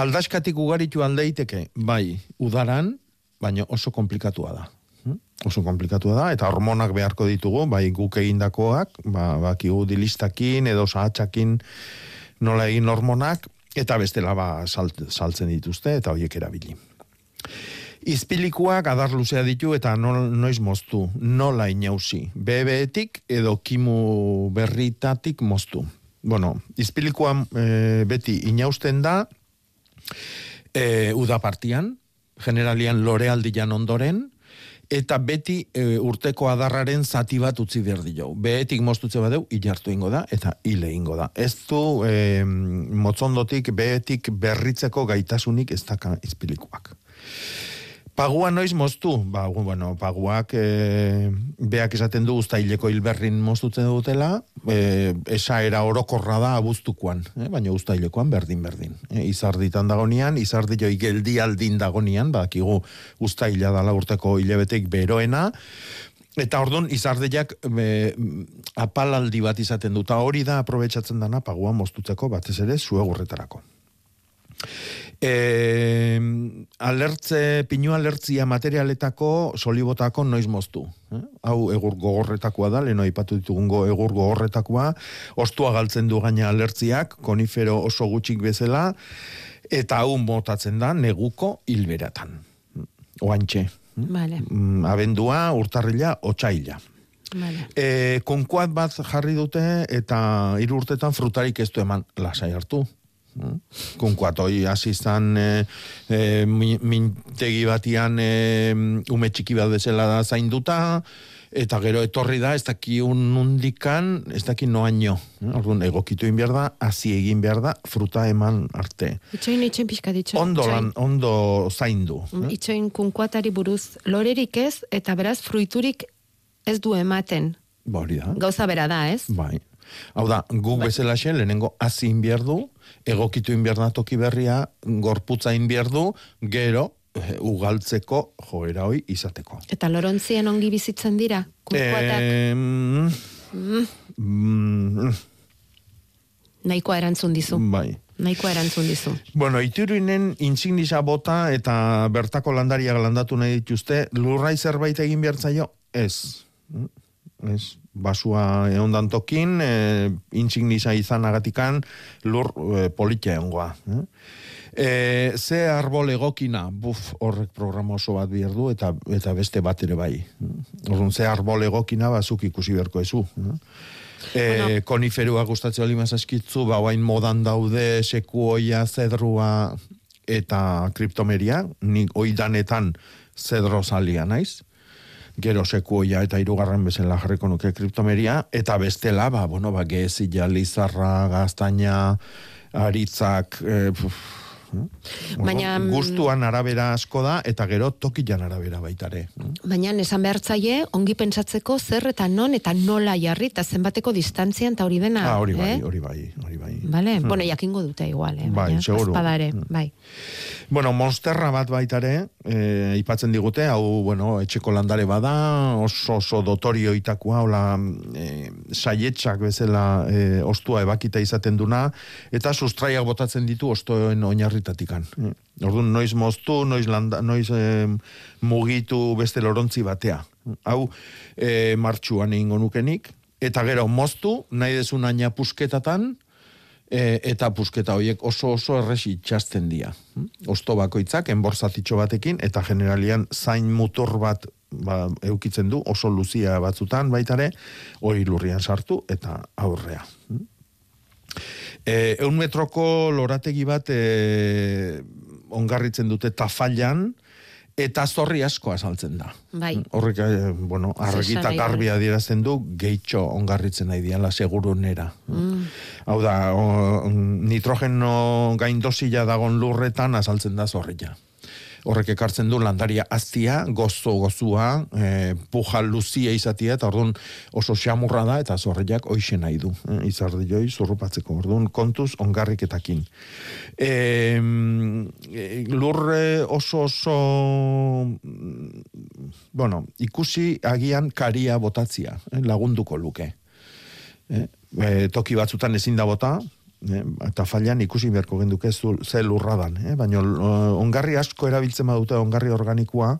Aldaskatik ugaritu aldeiteke, bai, udaran, baina oso komplikatua da. Hm? Oso komplikatua da, eta hormonak beharko ditugu, bai guk egindakoak, ba, bakigu dilistakin edo sahatxakin nola egin hormonak, eta bestela ba, salt, saltzen dituzte, eta horiek erabili. Izpilikuak adar luzea ditu eta nol, noiz moztu, nola inauzi. BB-etik edo kimu berritatik moztu. Bueno, izpilikoa e, beti inausten da e, udapartian, generalian lorealdian ondoren, eta beti e, urteko adarraren zati bat utzi behar dio. Behetik moztutze badeu, ilartu ingo da, eta hile ingo da. Ez du e, motzondotik, behetik berritzeko gaitasunik ez daka izpilikoak. Pagua noiz moztu? Ba, bueno, paguak e, beak esaten du ustaileko hilberrin moztutzen dutela, e, esaera orokorra da abuztukoan, e, baina ustailekoan berdin-berdin. E, izarditan dagonian, izardi joi geldi aldin dagonian, badakigu ustaila dala urteko hilebetek beroena, Eta orduan izardeak e, apalaldi bat izaten du, eta hori da aprobetsatzen dana pagua moztutzeko batez ere zuegurretarako. E, alertze, pinu alertzia materialetako solibotako noiz moztu. Eh? Hau egur gogorretakoa da, leno aipatu ditugungo egur gogorretakoa, ostua galtzen du gaina alertziak, konifero oso gutxik bezala, eta hau motatzen da neguko hilberatan. Oantxe. Vale, Mm, Abendua, urtarrila, otxaila. vale. E, konkuat bat jarri dute eta hiru urtetan frutarik ez du eman lasai hartu. Mm. Konkuat hoi hasi izan e, e, mi- mintegi batian e, ume txiki bat bezala da zainduta, eta gero etorri da, ez daki un undikan, ez daki noaino. Orduan, egokitu egin behar da, hasi egin behar da, fruta eman arte. Itxoin, itxoin pixka ditxoin. Ondo, lan, ondo zaindu. Itxoin kunkuatari buruz lorerik ez, eta beraz fruiturik ez du ematen. Ba. Gauza bera da, ez? Bai. Hau da, guk bezala xe, lehenengo hasi inbiar du, egokitu inbiar da toki berria, gorputza inbiar du, gero, eh, ugaltzeko joera hoi izateko. Eta lorontzien ongi bizitzen dira, kunkuatak Em, mm, nahikoa erantzun dizu. bai. Nahikoa erantzun dizu. Bueno, iturinen insignisa bota eta bertako landariak landatu nahi dituzte, lurrai zerbait egin behartzaio? Ez. Mm, Ez. Basua eondan tokin, e, insignisa izan lur e, politia egongoa. Eh? E, ze arbol egokina, buf, horrek programa oso bat behar du, eta, eta beste bat ere bai. Orduan, ze arbol egokina, bazuk ikusi beharko ezu. Eh? E, Bueno. koniferua gustatzen oli mazaskitzu, ba, oain modan daude sekuoia, zedrua eta kriptomeria, nik oidanetan zedro zalia naiz, gero sekuoia eta hirugarren bezala jarriko nuke kriptomeria, eta bestela, ba, bueno, ba, gezila, lizarra, gaztaina, aritzak, e, puf, eh? Baina, mm, gustuan arabera asko da, eta gero tokian arabera baitare. Baina esan behartzaie, ongi pentsatzeko zer eta non eta nola jarri, eta zenbateko distantzian eta hori dena. Ah, hori bai, eh? hori bai, hori bai. Vale? Bueno, jakingo dute igual, eh? Bai, seguru. bazpadare, Mm. bai. Bueno, monsterra bat baitare, e, ipatzen digute, hau, bueno, etxeko landare bada, oso, oso dotorioitakoa, hola, e, saietxak bezala e, ostua ebakita izaten duna, eta sustraiak botatzen ditu ostoen oinarritatikan. E, Orduan, noiz moztu, noiz, landa, noiz e, mugitu beste lorontzi batea. Hau, e, martxuan egingo nukenik, eta gero moztu, nahi dezun aina pusketatan, e, eta pusketa horiek oso oso erres itxasten dira. Osto bakoitzak, enborzatitxo batekin, eta generalian zain mutur bat ba, eukitzen du, oso luzia batzutan baitare, hori lurrian sartu, eta aurrea. E, eun metroko lorategi bat e, ongarritzen dute tafallan, eta zorri asko azaltzen da. Bai. Horrek, eh, bueno, argi eta nahi garbi adierazten du gehitxo ongarritzen nahi diala segurunera. Mm. Hau da, o, nitrogeno gaindosila dagon lurretan azaltzen da zorria. Horrek ekartzen du landaria aztia, gozo gozua, e, puja luzia izatia, eta orduan oso xamurra da, eta zorriak hoxe nahi du. E, izardi joi, zurrupatzeko, orduan kontuz ongarriketakin. E, lurre oso oso mm, bueno, ikusi agian karia botatzia, eh, lagunduko luke. Eh, e, toki batzutan ezin da bota, eh, eta falian ikusi beharko genduke zu, ze lurradan, eh? baina eh, ongarri asko erabiltzen badute ongarri organikoa,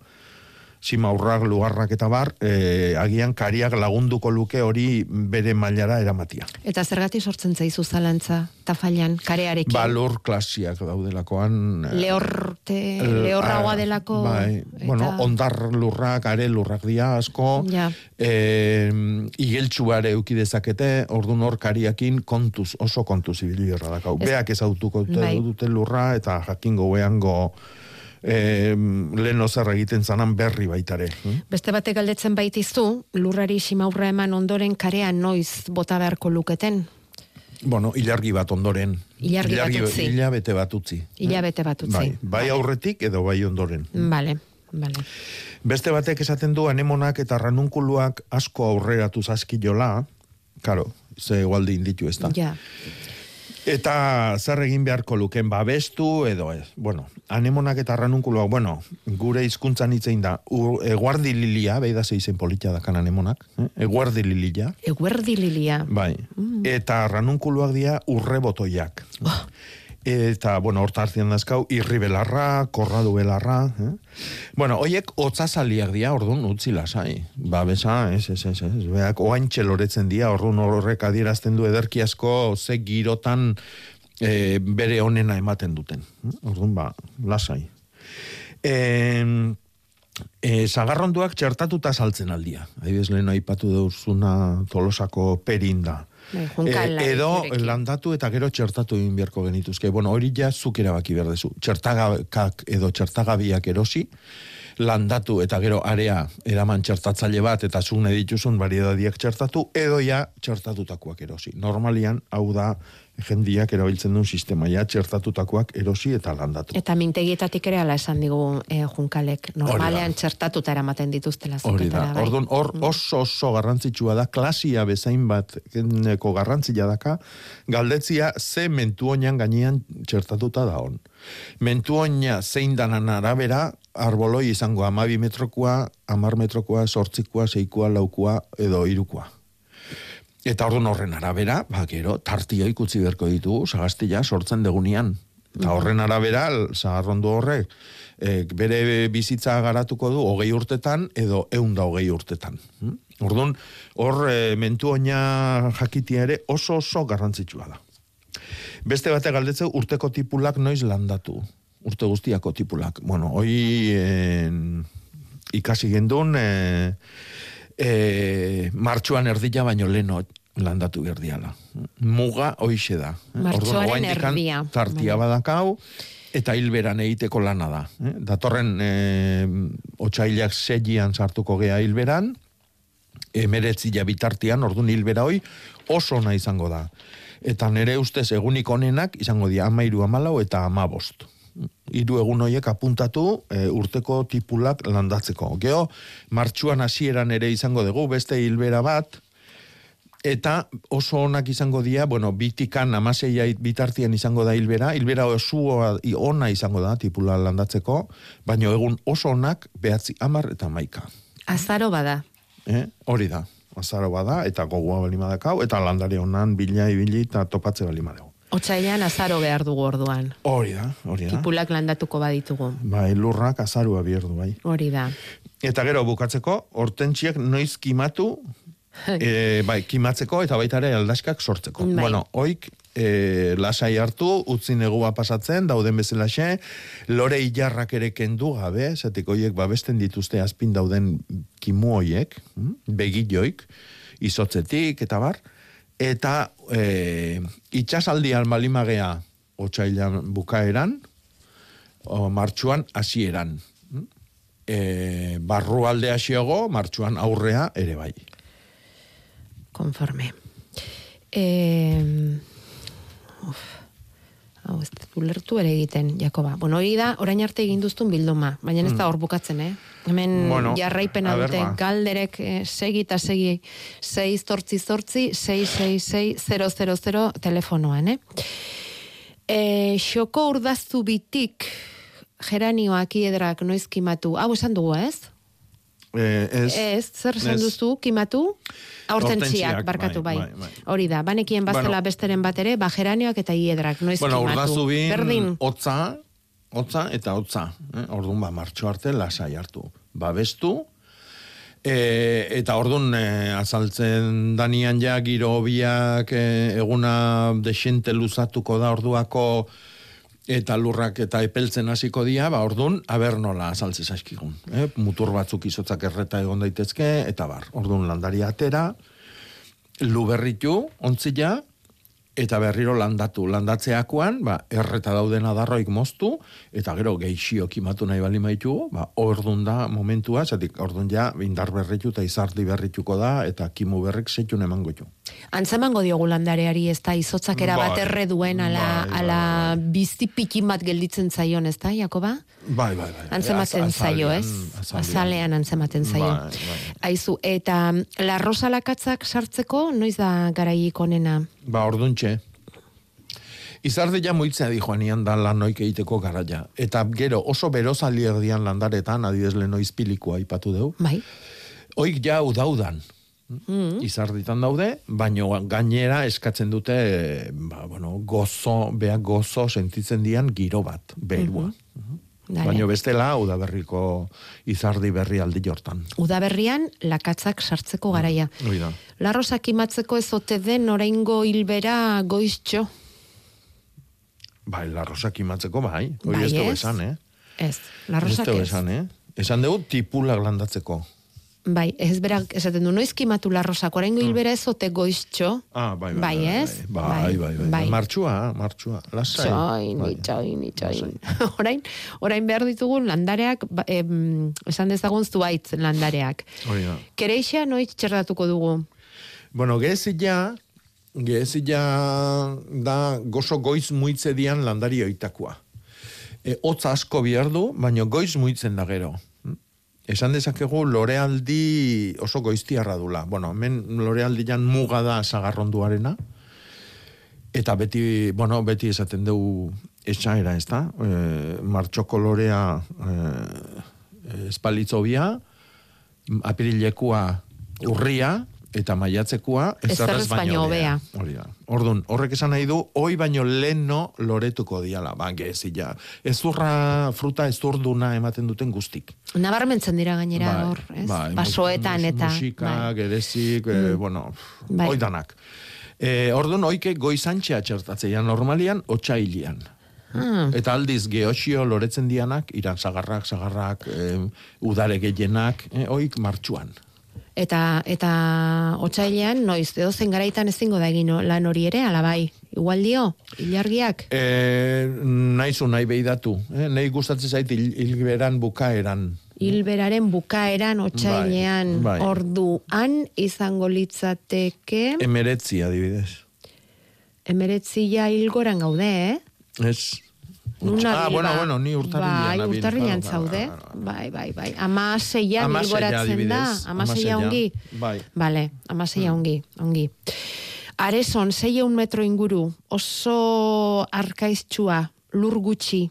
simaurrak, lugarrak eta bar, eh, agian kariak lagunduko luke hori bere mailara eramatia. Eta zergatik sortzen zaizu zalantza, tafailan, karearekin? Balor klasiak daudelakoan. eh, Lehorte, el- lehorragoa ah, delako... Bai, eta- bueno, ondar lurrak, are lurrak dia asko, Ja. eh, igeltsuare euki dezakete, ordun hor kariakin kontuz, oso kontuz ibili dakau. Ez- Beak ezautuko dute, Bai. dute lurra, eta jakingo behango eh, lehen zer egiten zanan berri baitare. hm? Beste batek galdetzen baitizu, lurrari simaurra eman ondoren karea noiz bota beharko luketen? Bueno, ilargi bat ondoren. Ilargi bat utzi. Hilabete bat utzi. Hilabete bat utzi. Bai, bai aurretik edo bai ondoren. Vale, vale. Beste batek esaten du anemonak eta ranunkuluak asko aurreratu zaskiola, karo, ze igualde inditu ez da. Ja. Eta zer egin beharko luken babestu edo ez. Bueno, anemonak eta ranunkuluak, bueno, gure hizkuntzan hitzein da, eguardi lilia, behi da zeizen politia dakan anemonak, eh? eguardi lilia, Eguerdi lilia. bai, eta ranunkuluak dira urre botoiak. Eta, bueno, horta hartzen dazkau, irri belarra, korradu belarra. Eh? Bueno, hoiek hotzazaliak dira, orduan, utzi lasai. Ba, besa, ez, ez, ez, ez. Beak, oaintxe loretzen dira, orduan horrek adierazten du ederki asko ze girotan eh, bere onena ematen duten. Eh? Orduan, ba, lasai. E, e, zagarronduak txertatuta saltzen aldia. Adibidez, lehen aipatu duzuna tolosako perinda. Junkala E, edo gurekin. landatu eta gero txertatu egin beharko genituzke. Bueno, hori ja zuk erabaki behar dezu. Txertagakak edo txertagabiak erosi, landatu eta gero area eraman txertatzaile bat eta zuk nahi dituzun variedadiak txertatu, edo ja txertatutakoak erosi. Normalian, hau da, jendiak erabiltzen duen sistema, ja txertatutakoak erosi eta landatu. Eta mintegietatik ere ala esan digu eh, junkalek. Normalean txertatuta eramaten dituztela zuketara, bai. orduan hor oso oso garrantzitsua da, klasia bezain bat geneko garrantzia daka, galdetzia ze mentu oinan gainean txertatuta da hon. Mentu oina zein danan arabera, arboloi izango amabi metrokoa, amar metrokoa, sortzikoa, seikoa, laukua edo irukoa. Eta orduan horren arabera, ba, gero, tartio ikutzi berko ditugu, sagaztia sortzen degunian. Eta horren arabera, zaharrondu horrek, e, bere bizitza garatuko du hogei urtetan edo eunda hogei urtetan. Hm? Orduan, hor e, mentu oina jakitia ere oso oso garrantzitsua da. Beste bate galdetzeu urteko tipulak noiz landatu. Urte guztiako tipulak. Bueno, hoi en, ikasi gendun e, e, martxuan erdila baino leno landatu gerdiala. Muga hoixe da. Eh? Martxoaren erdia. Tartia badakau, eta hilberan egiteko lana da. Eh? Datorren e, otxailak seian sartuko gea hilberan, emeretzila bitartian, orduan hilbera hoi, oso ona izango da. Eta nire ustez egunik onenak izango dira amairu amalau eta amabost. Hiru egun hoiek apuntatu e, urteko tipulak landatzeko. Geo, martxuan hasieran ere izango dugu, beste hilbera bat, eta oso onak izango dira, bueno, bitikan amaseia bitartian izango da hilbera, hilbera oso ona izango da tipula landatzeko, baino egun oso onak behatzi amar eta maika. Azaro bada. Eh? Hori da, azaro bada, eta gogoa balima dakau, eta landare honan bila ibili eta topatze balima Otsailean azaro behar dugu orduan. Hori da, hori da. Tipulak landatuko baditugu. Bai, lurrak azarua bierdu, bai. Hori da. Eta gero bukatzeko, hortentziak noiz kimatu, e, bai, kimatzeko eta baita ere aldaskak sortzeko. Bai. Bueno, oik, e, lasai hartu, utzi negua pasatzen, dauden bezalaxe, lore ilarrak ere kendu gabe, zatik oiek babesten dituzte azpin dauden kimu oiek, hm? begilloik, izotzetik eta bar, eta e, itxasaldi almalimagea otxailan bukaeran, o, martxuan hasieran. hm? e, barrualdea xiogo, martxuan aurrea ere bai. Konforme. E, uf, hau ez ulertu ere egiten, Jakoba. Bueno, hori da, orain arte egin duztun bilduma, baina ez da hor bukatzen, eh? Hemen. Bueno, jarraipena dute, ba. galderek eh, segi eta segi 6 tortzi zortzi 666 telefonoan, eh? E, xoko urdaztu bitik geranioak iedrak noiz kimatu. Hau esan dugu, ez? E, ez, Ez, zer esan duzu, kimatu? Hortentziak, barkatu bai. bai, bai, bai. Hori da, banekien bazela Bueno. besteren bat ere, bajeranioak eta iedrak, noiz Bueno, kimatu. urdazubin, Berdin, hotza, hotza eta hotza. Eh? Orduan, ba, martxo arte lasai hartu. Babestu, e, eta orduan e, azaltzen danian ja giro biak e, eguna desente luzatuko da orduako eta lurrak eta epeltzen hasiko dira, ba, orduan, aber nola azaltze zaizkigun. Eh? Mutur batzuk izotzak erreta egon daitezke, eta bar, orduan landari atera, lu berritu, ontzila, eta berriro landatu. Landatzeakoan, ba, erreta dauden adarroik moztu, eta gero geixio kimatu nahi bali maitu, ba, ordun da momentua, zatik ordun ja, indar berritu eta izardi berrituko da, eta kimu berrek setxun emango ju. antzemango diogu landareari ez da, izotzak era bat Bai, erre duen, ala, bai, bai, ala bizi pikin bat gelditzen zaion, ez da, Jakoba? Bai, bai, bai. Antzematen Az- zaio, ez? azalean. Azalean antzematen zaio. Bai, bai. Aizu, eta la rosa lakatzak sartzeko, noiz da garaik onena? Ba, orduntxe. Izarde ja moitzea di joanian da lan egiteko garaia. Eta gero oso berozali erdian landaretan, adidez leno izpilikoa aipatu deu, Bai. oik ja udaudan. Mm. Izarditan daude, baino gainera eskatzen dute, ba, bueno, gozo, bea gozo sentitzen dian giro bat, berua. Dale. Baino bestela, udaberriko izardi berri aldi jortan. Udaberrian lakatzak sartzeko garaia. Hoi da. Larrosak imatzeko ez ote den oraingo hilbera goiztxo. Bai, larrosak imatzeko bai. Hori Bai, ez dugu ez? esan, eh? Ez, Ez larrosak dugu ez. esan, eh? Esan dugu tipulak landatzeko. Bai, ez berak esaten du, noiz kimatu larrosak, oraingo hilbera ez ote goiztxo. Ah, bai, bai. Bai, ez? Bai, bai, bai. bai. Bai. Martxua, martxua. Lasai. Txoin, Bai. itxoin, itxoin. orain, orain behar ditugu landareak, ba, em, esan dezagun zuaitz landareak. Hori da. Kereixa noiz txerdatuko dugu. Bueno, gezila, gezila da gozo goiz muitze dian landari oitakoa. E, hotza asko behar du, baina goiz muitzen da gero. Hm? Esan dezakegu lorealdi oso goiztiarra dula. Bueno, hemen lorealdian muga da sagarronduarena. Eta beti, bueno, beti esaten dugu esaera, ez da? E, martxoko lorea e, espalitzobia, apirilekua urria, eta maiatzekua Ezerrez baino hobea. Hori da. Orduan, horrek esan nahi du, hoi baino leno loretuko diala, ba, gezila. Ezurra fruta ezurduna ematen duten guztik. Nabarmentzen dira gainera Bai, hor, ez? bai, Basoetan mus- eta... Musika, bai. gerezik, eh, bueno, Bai. oidanak. E, orduan, oike goizantxea txertatzea normalian, otxailian. Ah, Eta aldiz geoxio loretzen dianak, iran sagarrak, sagarrak, eh, udare gehienak, eh, oik martxuan. Eta eta otsailean noiz edo zen garaitan ezingo da egin lan hori ere, ala bai. Igual dio, ilargiak. E, naizu nahi behidatu. Eh? Nahi gustatzen zait hil, hilberan bukaeran. Hilberaren bukaeran otsailean Bai, bai. orduan izango litzateke Emeretzi, adibidez. emeretzia hilgoran gaude, eh? Ez. Nun ah, bueno, ba? bueno, ni urtarrilean. Bai, urtarrilean Bai, bai, zaude. bai, bai. Bai. Amaseian Hamaseia, hilgoratzen da. Amaseia Hamaseia, ongi. bai. Bale, amaseia ongi, ongi. Areson, zeieun metro inguru, oso arkaiztxua, lur gutxi,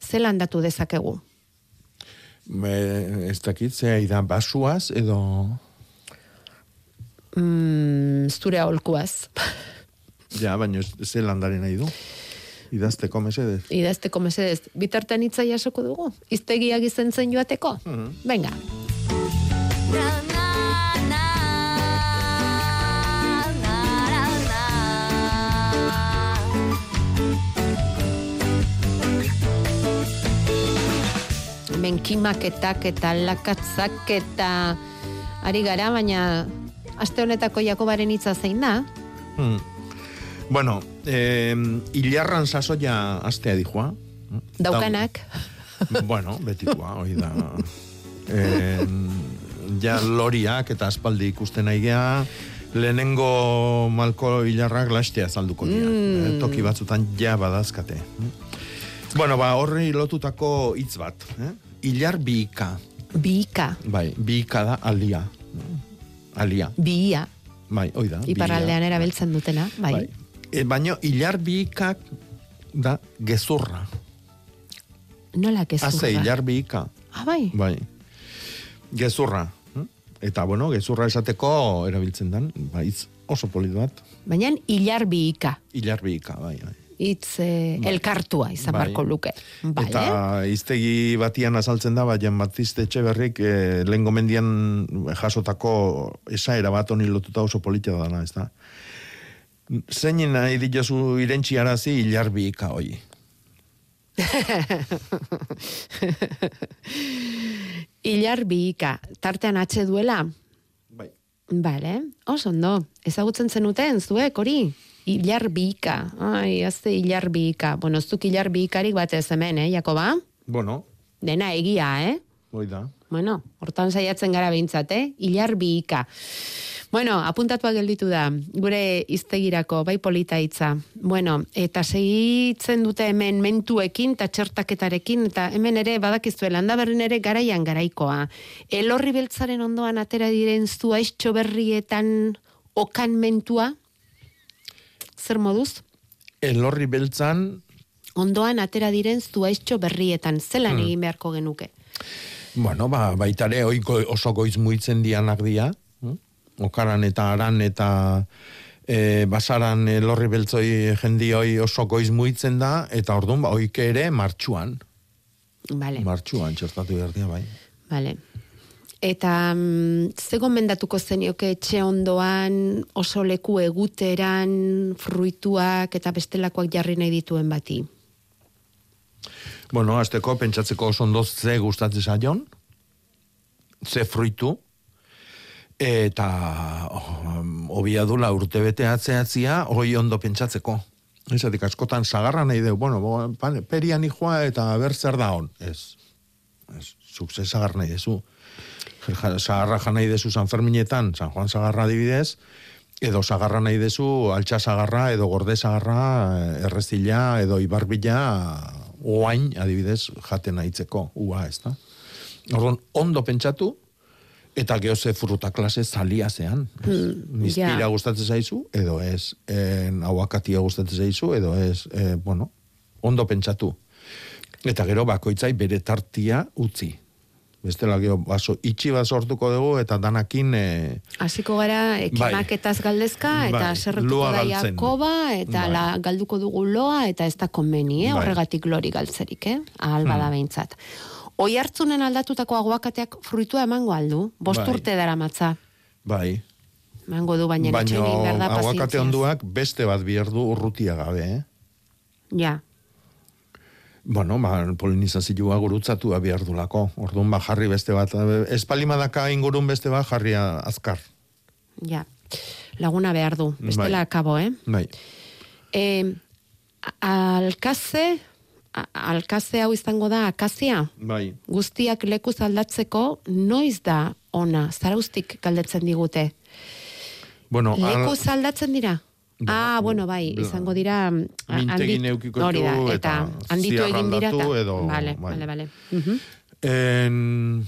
zelan datu dezakegu? Me, ez dakit, zea idan basuaz, edo... Mm, zure aholkuaz. Ja, baina ez- ze landare nahi du. Idazteko mesedez. Idazteko mesedez, bitartean hitza jasoko dugu? Iztegiak izentzen joateko? Venga. Benkimaketak eta lakatzak eta ari gara, baina aste honetako Jakobaren hitza zein da? Hmm. Bueno, eh, hilarran sasoia astea dijoa. Daukanak. bueno, betikoa, hoi da. ja loriak eta aspaldi ikusten nahi gea, lehenengo malko hilarrak lastea zalduko dira. Mm. Eh, toki batzutan ja badazkate. Bueno, ba, horri lotutako hitz bat. Eh? Ilar biika. Biika, Bai, biika da alia. Alia. biia, Bai, hoi da. iparraldean erabiltzen dutena, bai. Bai. E, baina ilar biikak da gezurra. Nola gezurra? Haze ilar biika. Ah, bai. Bai. Gezurra. hm? Eta, bueno, gezurra esateko erabiltzen dan, ba, hitz oso polit bat. Baina hilar biika. Ilar biika, bai, bai. Itz eh, elkartua izan Bai. barko luke. Bai, Eta eh? iztegi batian azaltzen da, baina Batiste Etxeberrik eh, lehen gomendian jasotako esaera bat honi lotuta oso politia dana, ez da? Zein nahi dituzu irentxi arazi hilar biika hoi. Hilar biika. Tartean atxe duela? Bai. Bale, oso ondo. Ezagutzen zenuten, zuek, hori? Hilar biika. Ai, azte hilar biika. Bueno, zuk hilar biikarik batez hemen, eh, Jakoba? Bueno, Dena egia, eh? hoi da. Bueno, hortan saiatzen gara behintzat, eh? Ilar biika. Bueno, apuntatua gelditu da, gure iztegirako, bai polita hitza. Bueno, eta segitzen dute hemen mentuekin eta txertaketarekin, eta hemen ere badakizue landa berrin ere garaian garaikoa. Elorri beltzaren ondoan atera diren zuaiztxo berrietan okan mentua? Zer moduz? Elorri beltzan, Ondoan atera diren zuaiztxo berrietan, zelan egin beharko genuke? Bueno, ba, baitare oiko oso goiz muitzen dianak dia, hm? okaran eta aran eta e, basaran elorri beltzoi jendioi oso goiz muitzen da, eta orduan, ba, oike ere martxuan. Vale. Martxuan, txertatu behar dia, bai. Vale. Eta mm, ze gomendatuko zenioke etxe ondoan oso leku eguteran fruituak eta bestelakoak jarri nahi dituen bati. Bueno, azteko, pentsatzeko oso ondo ze gustatzen zaion, ze fruitu, eta oh, obia dula urte bete atzeatzia, hoi ondo pentsatzeko. Ezatik, askotan sagarra nahi deu, bueno, perian joa eta ber zer da hon. Ez, ez, zuk ze sagar nahi dezu. Sagarra ja nahi dezu San Ferminetan, San Juan sagarra adibidez, edo sagarra nahi dezu, altxa sagarra, edo gorde sagarra, errezila, edo ibarbila, oain, adibidez, jaten nahitzeko, ua, ez da? Orduan, ondo pentsatu, eta geoze fruta klase zalia zean. Hmm, Nizpira ja. gustatzen zaizu, edo ez, en, aguakatia gustatzen zaizu, edo ez, e, bueno, ondo pentsatu. Eta gero bakoitzai bere tartia utzi. Bestela gero baso itxi bat sortuko dugu eta danakin e, Hasiko gara Bai. ekimaketaz galdezka eta Bai, zerretuko loa da galtzen. Jakoba eta Bai. la, galduko dugu loa eta ez da konbeni, eh? Bai. horregatik lori galtzerik, eh? ahal bada behintzat. Oi hartzunen aldatutako aguakateak fruitua emango aldu, bost Bai. urte dara matza. bai, Emango du, baina da aguakate onduak beste bat bihar du urrutia gabe, eh? Ja, Bueno, ba, polinizazioa gurutzatua behar dulako. Orduan, ba, jarri beste bat. Espalimadaka ingurun beste bat, jarri azkar. ja. Laguna behar du, bestela Bai. akabo, eh? Bai. E, alkaze, alkaze hau izango da akazia, Bai. guztiak lekuz aldatzeko noiz da ona, zaraustik galdetzen digute. Bueno, al- Lekuz aldatzen dira? Ah, bueno, bai, izango dira... mm, a- Mintegi handit- neukiko hori da, eta eta handitu egin dira. eta- edo- Vale, bai. vale, vale. Mhm. En,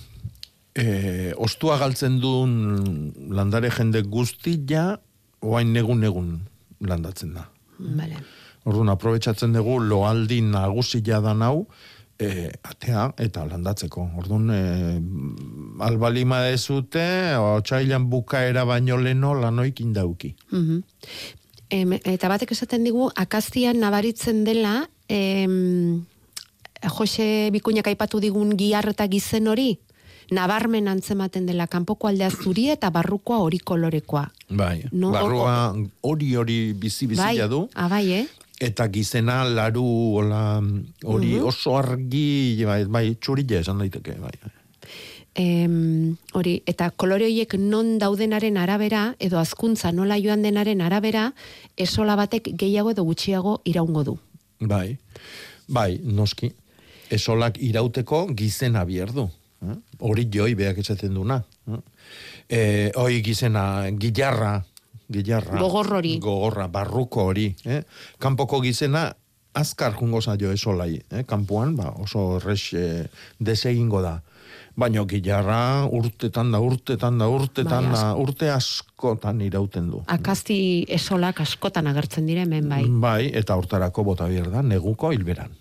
e, ostua galtzen duen landare jende guztia, oain negun-negun landatzen da. Vale. Orduan, aprobetsatzen dugu loaldi nagusia da nau, e, atea eta landatzeko. Orduan, e, albalima dezute, otxailan bukaera baino leno lanoik indauki. Mhm. Em, eta batek esaten digu, akazian nabaritzen dela, em, Jose Bikuñak aipatu digun giar eta gizen hori, nabarmen antzematen dela kanpoko aldea zuri eta barrukoa hori kolorekoa. Bai, No, barrua hori hori bizi-bizia du. Ah, bai, eh? Eta gizena laru hola, hori Mhm. oso argi, bai, bai txurila esan daiteke, bai. Em, hori, eta kolore horiek non daudenaren arabera, edo azkuntza nola joan denaren arabera, esola batek gehiago edo gutxiago iraungo du. Bai, bai, noski. Esolak irauteko gizena bierdu. eh? hori joi beak esaten duna. Eh? E, hoi gizena, gilarra, gilarra. Gogor hori. Gogorra, barruko hori. Eh? Kanpoko gizena, azkar jungo zaio esolai. Eh? Kampuan, ba, oso errex eh, desegingo da. Baina gilarra urtetan da, urtetan da, urtetan Bai, da, urte askotan irauten du. Akazti esolak askotan agertzen dire hemen bai. Bai, eta hortarako bota bier da, neguko hilberan.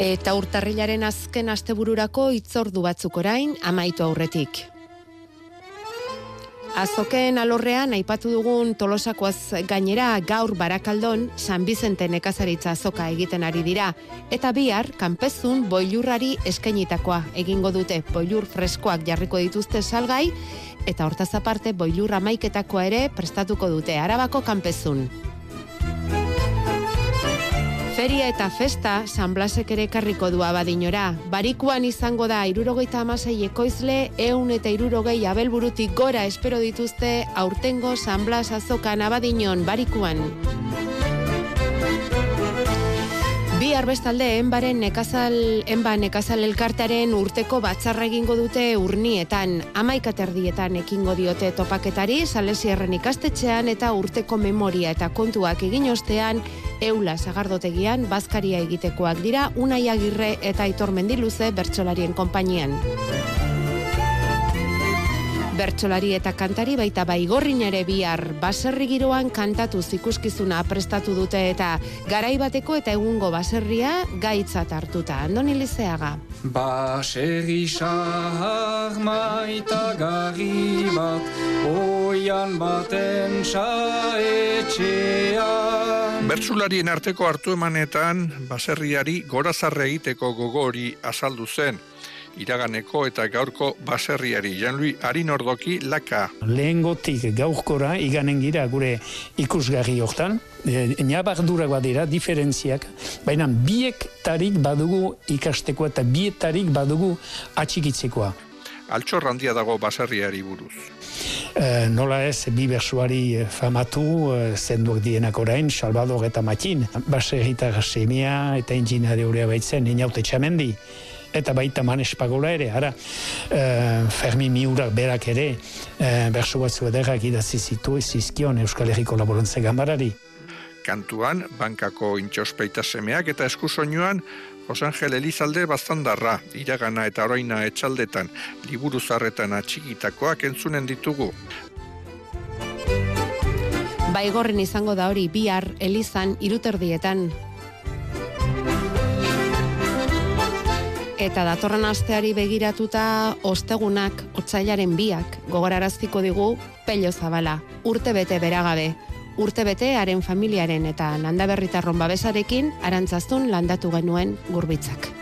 Eta urtarrilaren azken astebururako itzordu batzuk orain amaitu aurretik. Azoken alorrean aipatu dugun tolosakoaz gainera gaur barakaldon San Bizente nekazaritza azoka egiten ari dira. Eta bihar, kanpezun boilurrari eskainitakoa egingo dute boilur freskoak jarriko dituzte salgai, eta hortaz aparte boilur amaiketakoa ere prestatuko dute arabako kanpezun. Feria eta festa San Blasek ere karriko du abadinora. Barikuan izango da irurogeita amasei ekoizle, eun eta irurogei abelburutik gora espero dituzte aurtengo San Blas azokan abadinon barikuan. Bi arbestalde enbaren nekazal, enba nekazal elkartearen urteko batzarra egingo dute urnietan, amaikaterdietan ekingo diote topaketari, salesierren ikastetxean eta urteko memoria eta kontuak egin ostean, eula sagardotegian bazkaria egitekoak dira Unai Agirre eta Aitor Mendiluze bertsolarien konpainian. Bertsolari eta kantari baita baigorrin ere bihar baserri giroan kantatu zikuskizuna prestatu dute eta garai bateko eta egungo baserria gaitzat hartuta. Andoni Lizeaga. Baserri sahar maitagarri bat, oian baten saetxean. Bertsularien arteko hartu emanetan, baserriari gorazarre egiteko gogori azaldu zen. Iraganeko eta gaurko baserriari, Janlui Arin Ordoki laka. Lehengotik gaurkora iganen gira gure ikusgarri hortan, e, Nabardura badira, diferentziak, baina biek tarik badugu ikasteko eta bietarik badugu atxikitzekoa. Altxor handia dago baserriari buruz. E, nola ez, bi bersuari famatu, e, zenduak dienak orain, Salvador eta Matin, baserritar semia eta inginare horea baitzen, inaute txamendi eta baita manes pagola ere, ara, e, Fermi Miurak berak ere, e, bersu batzu ederrak idatzi zitu zizkion Euskal Herriko Laborantza Gambarari. Kantuan, bankako intxospeita semeak eta eskusoinuan, Jose Angel Elizalde bastandarra, iragana eta oroina etxaldetan, liburu zarretan atxikitakoak entzunen ditugu. Baigorren izango da hori bihar Elizan iruterdietan. Eta datorren asteari begiratuta ostegunak otsailaren biak gogoraraziko digu pello zabala, urte bete beragabe. Urte bete haren familiaren eta landaberritarron babesarekin arantzaztun landatu genuen gurbitzak.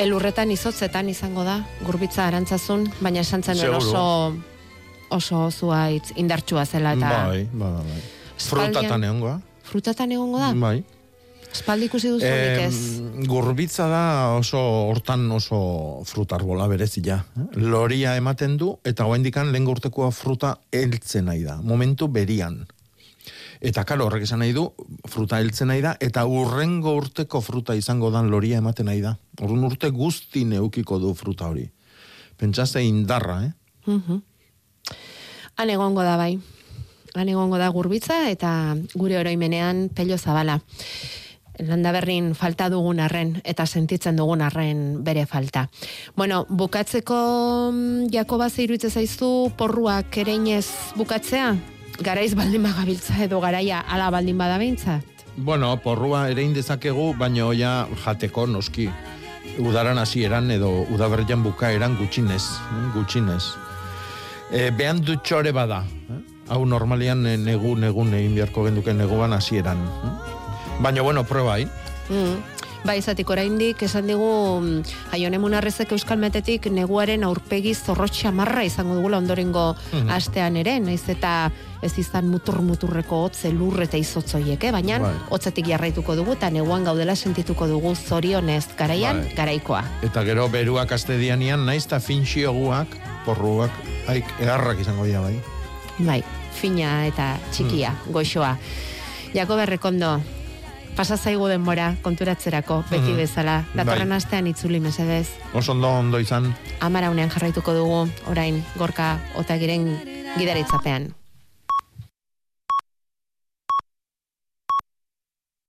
Elurretan izotzetan izango da, gurbitza arantzazun, baina esan zen oso oso zuaitz indartsua zela eta Bai, bai, bai. Frutatan egongoa. frutatan egongo da? Bai. Espaldi ikusi duzu Eh, ez? gurbitza da oso hortan oso frutarbola berezia. Loria ematen du eta oraindikan lehen urtekoa fruta heltzen nahi da. Momentu berian. Eta karo horrek esan nahi du, fruta heltzen nahi da, eta urrengo urteko fruta izango dan loria ematen nahi da. Horren urte guzti neukiko du fruta hori. Pentsaze indarra, eh? Mhm. Han egongo da bai. Han egongo da gurbitza eta gure oroimenean pello zabala. Landaberrin falta dugun arren eta sentitzen dugun arren bere falta. Bueno, bukatzeko mm, Jakoba zeiruitze zaizu porruak ereinez bukatzea? Garaiz baldin bagabiltza edo garaia ala baldin bada behintzat? Bueno, porrua ere dezakegu, baina ja jateko noski. Udaran hasieran edo udaberrian bukaeran gutxinez, eh, gutxinez. E, behan dutxore bada. Eh? Hau normalian negu, negun egin beharko genduken neguan hasieran. Baina, bueno, proba, eh? Mm. Bai, izatik oraindik esan digu mm, Jaione Munarrezek Euskal Metetik neguaren aurpegi zorrotxa marra izango dugula ondorengo Mhm. astean ere, naiz eta ez izan mutur-muturreko hotze lur eta izotzoiek, eh? baina Bai. hotzetik jarraituko dugu eta neguan gaudela sentituko dugu zorionez garaian Bai. garaikoa. Eta gero beruak astedianian, naiz eta finxioguak, porruak, haik, egarrak izango dira bai. Bai, fina eta txikia, Hmm. goxoa. Jakob Errekondo, pasa zaigu denbora konturatzerako, beti Mhm. bezala. Datorren Bai. astean itzuli mesedez. Oso ondo ondo izan. Amaraunean jarraituko dugu, orain gorka otagiren gidaritzapean.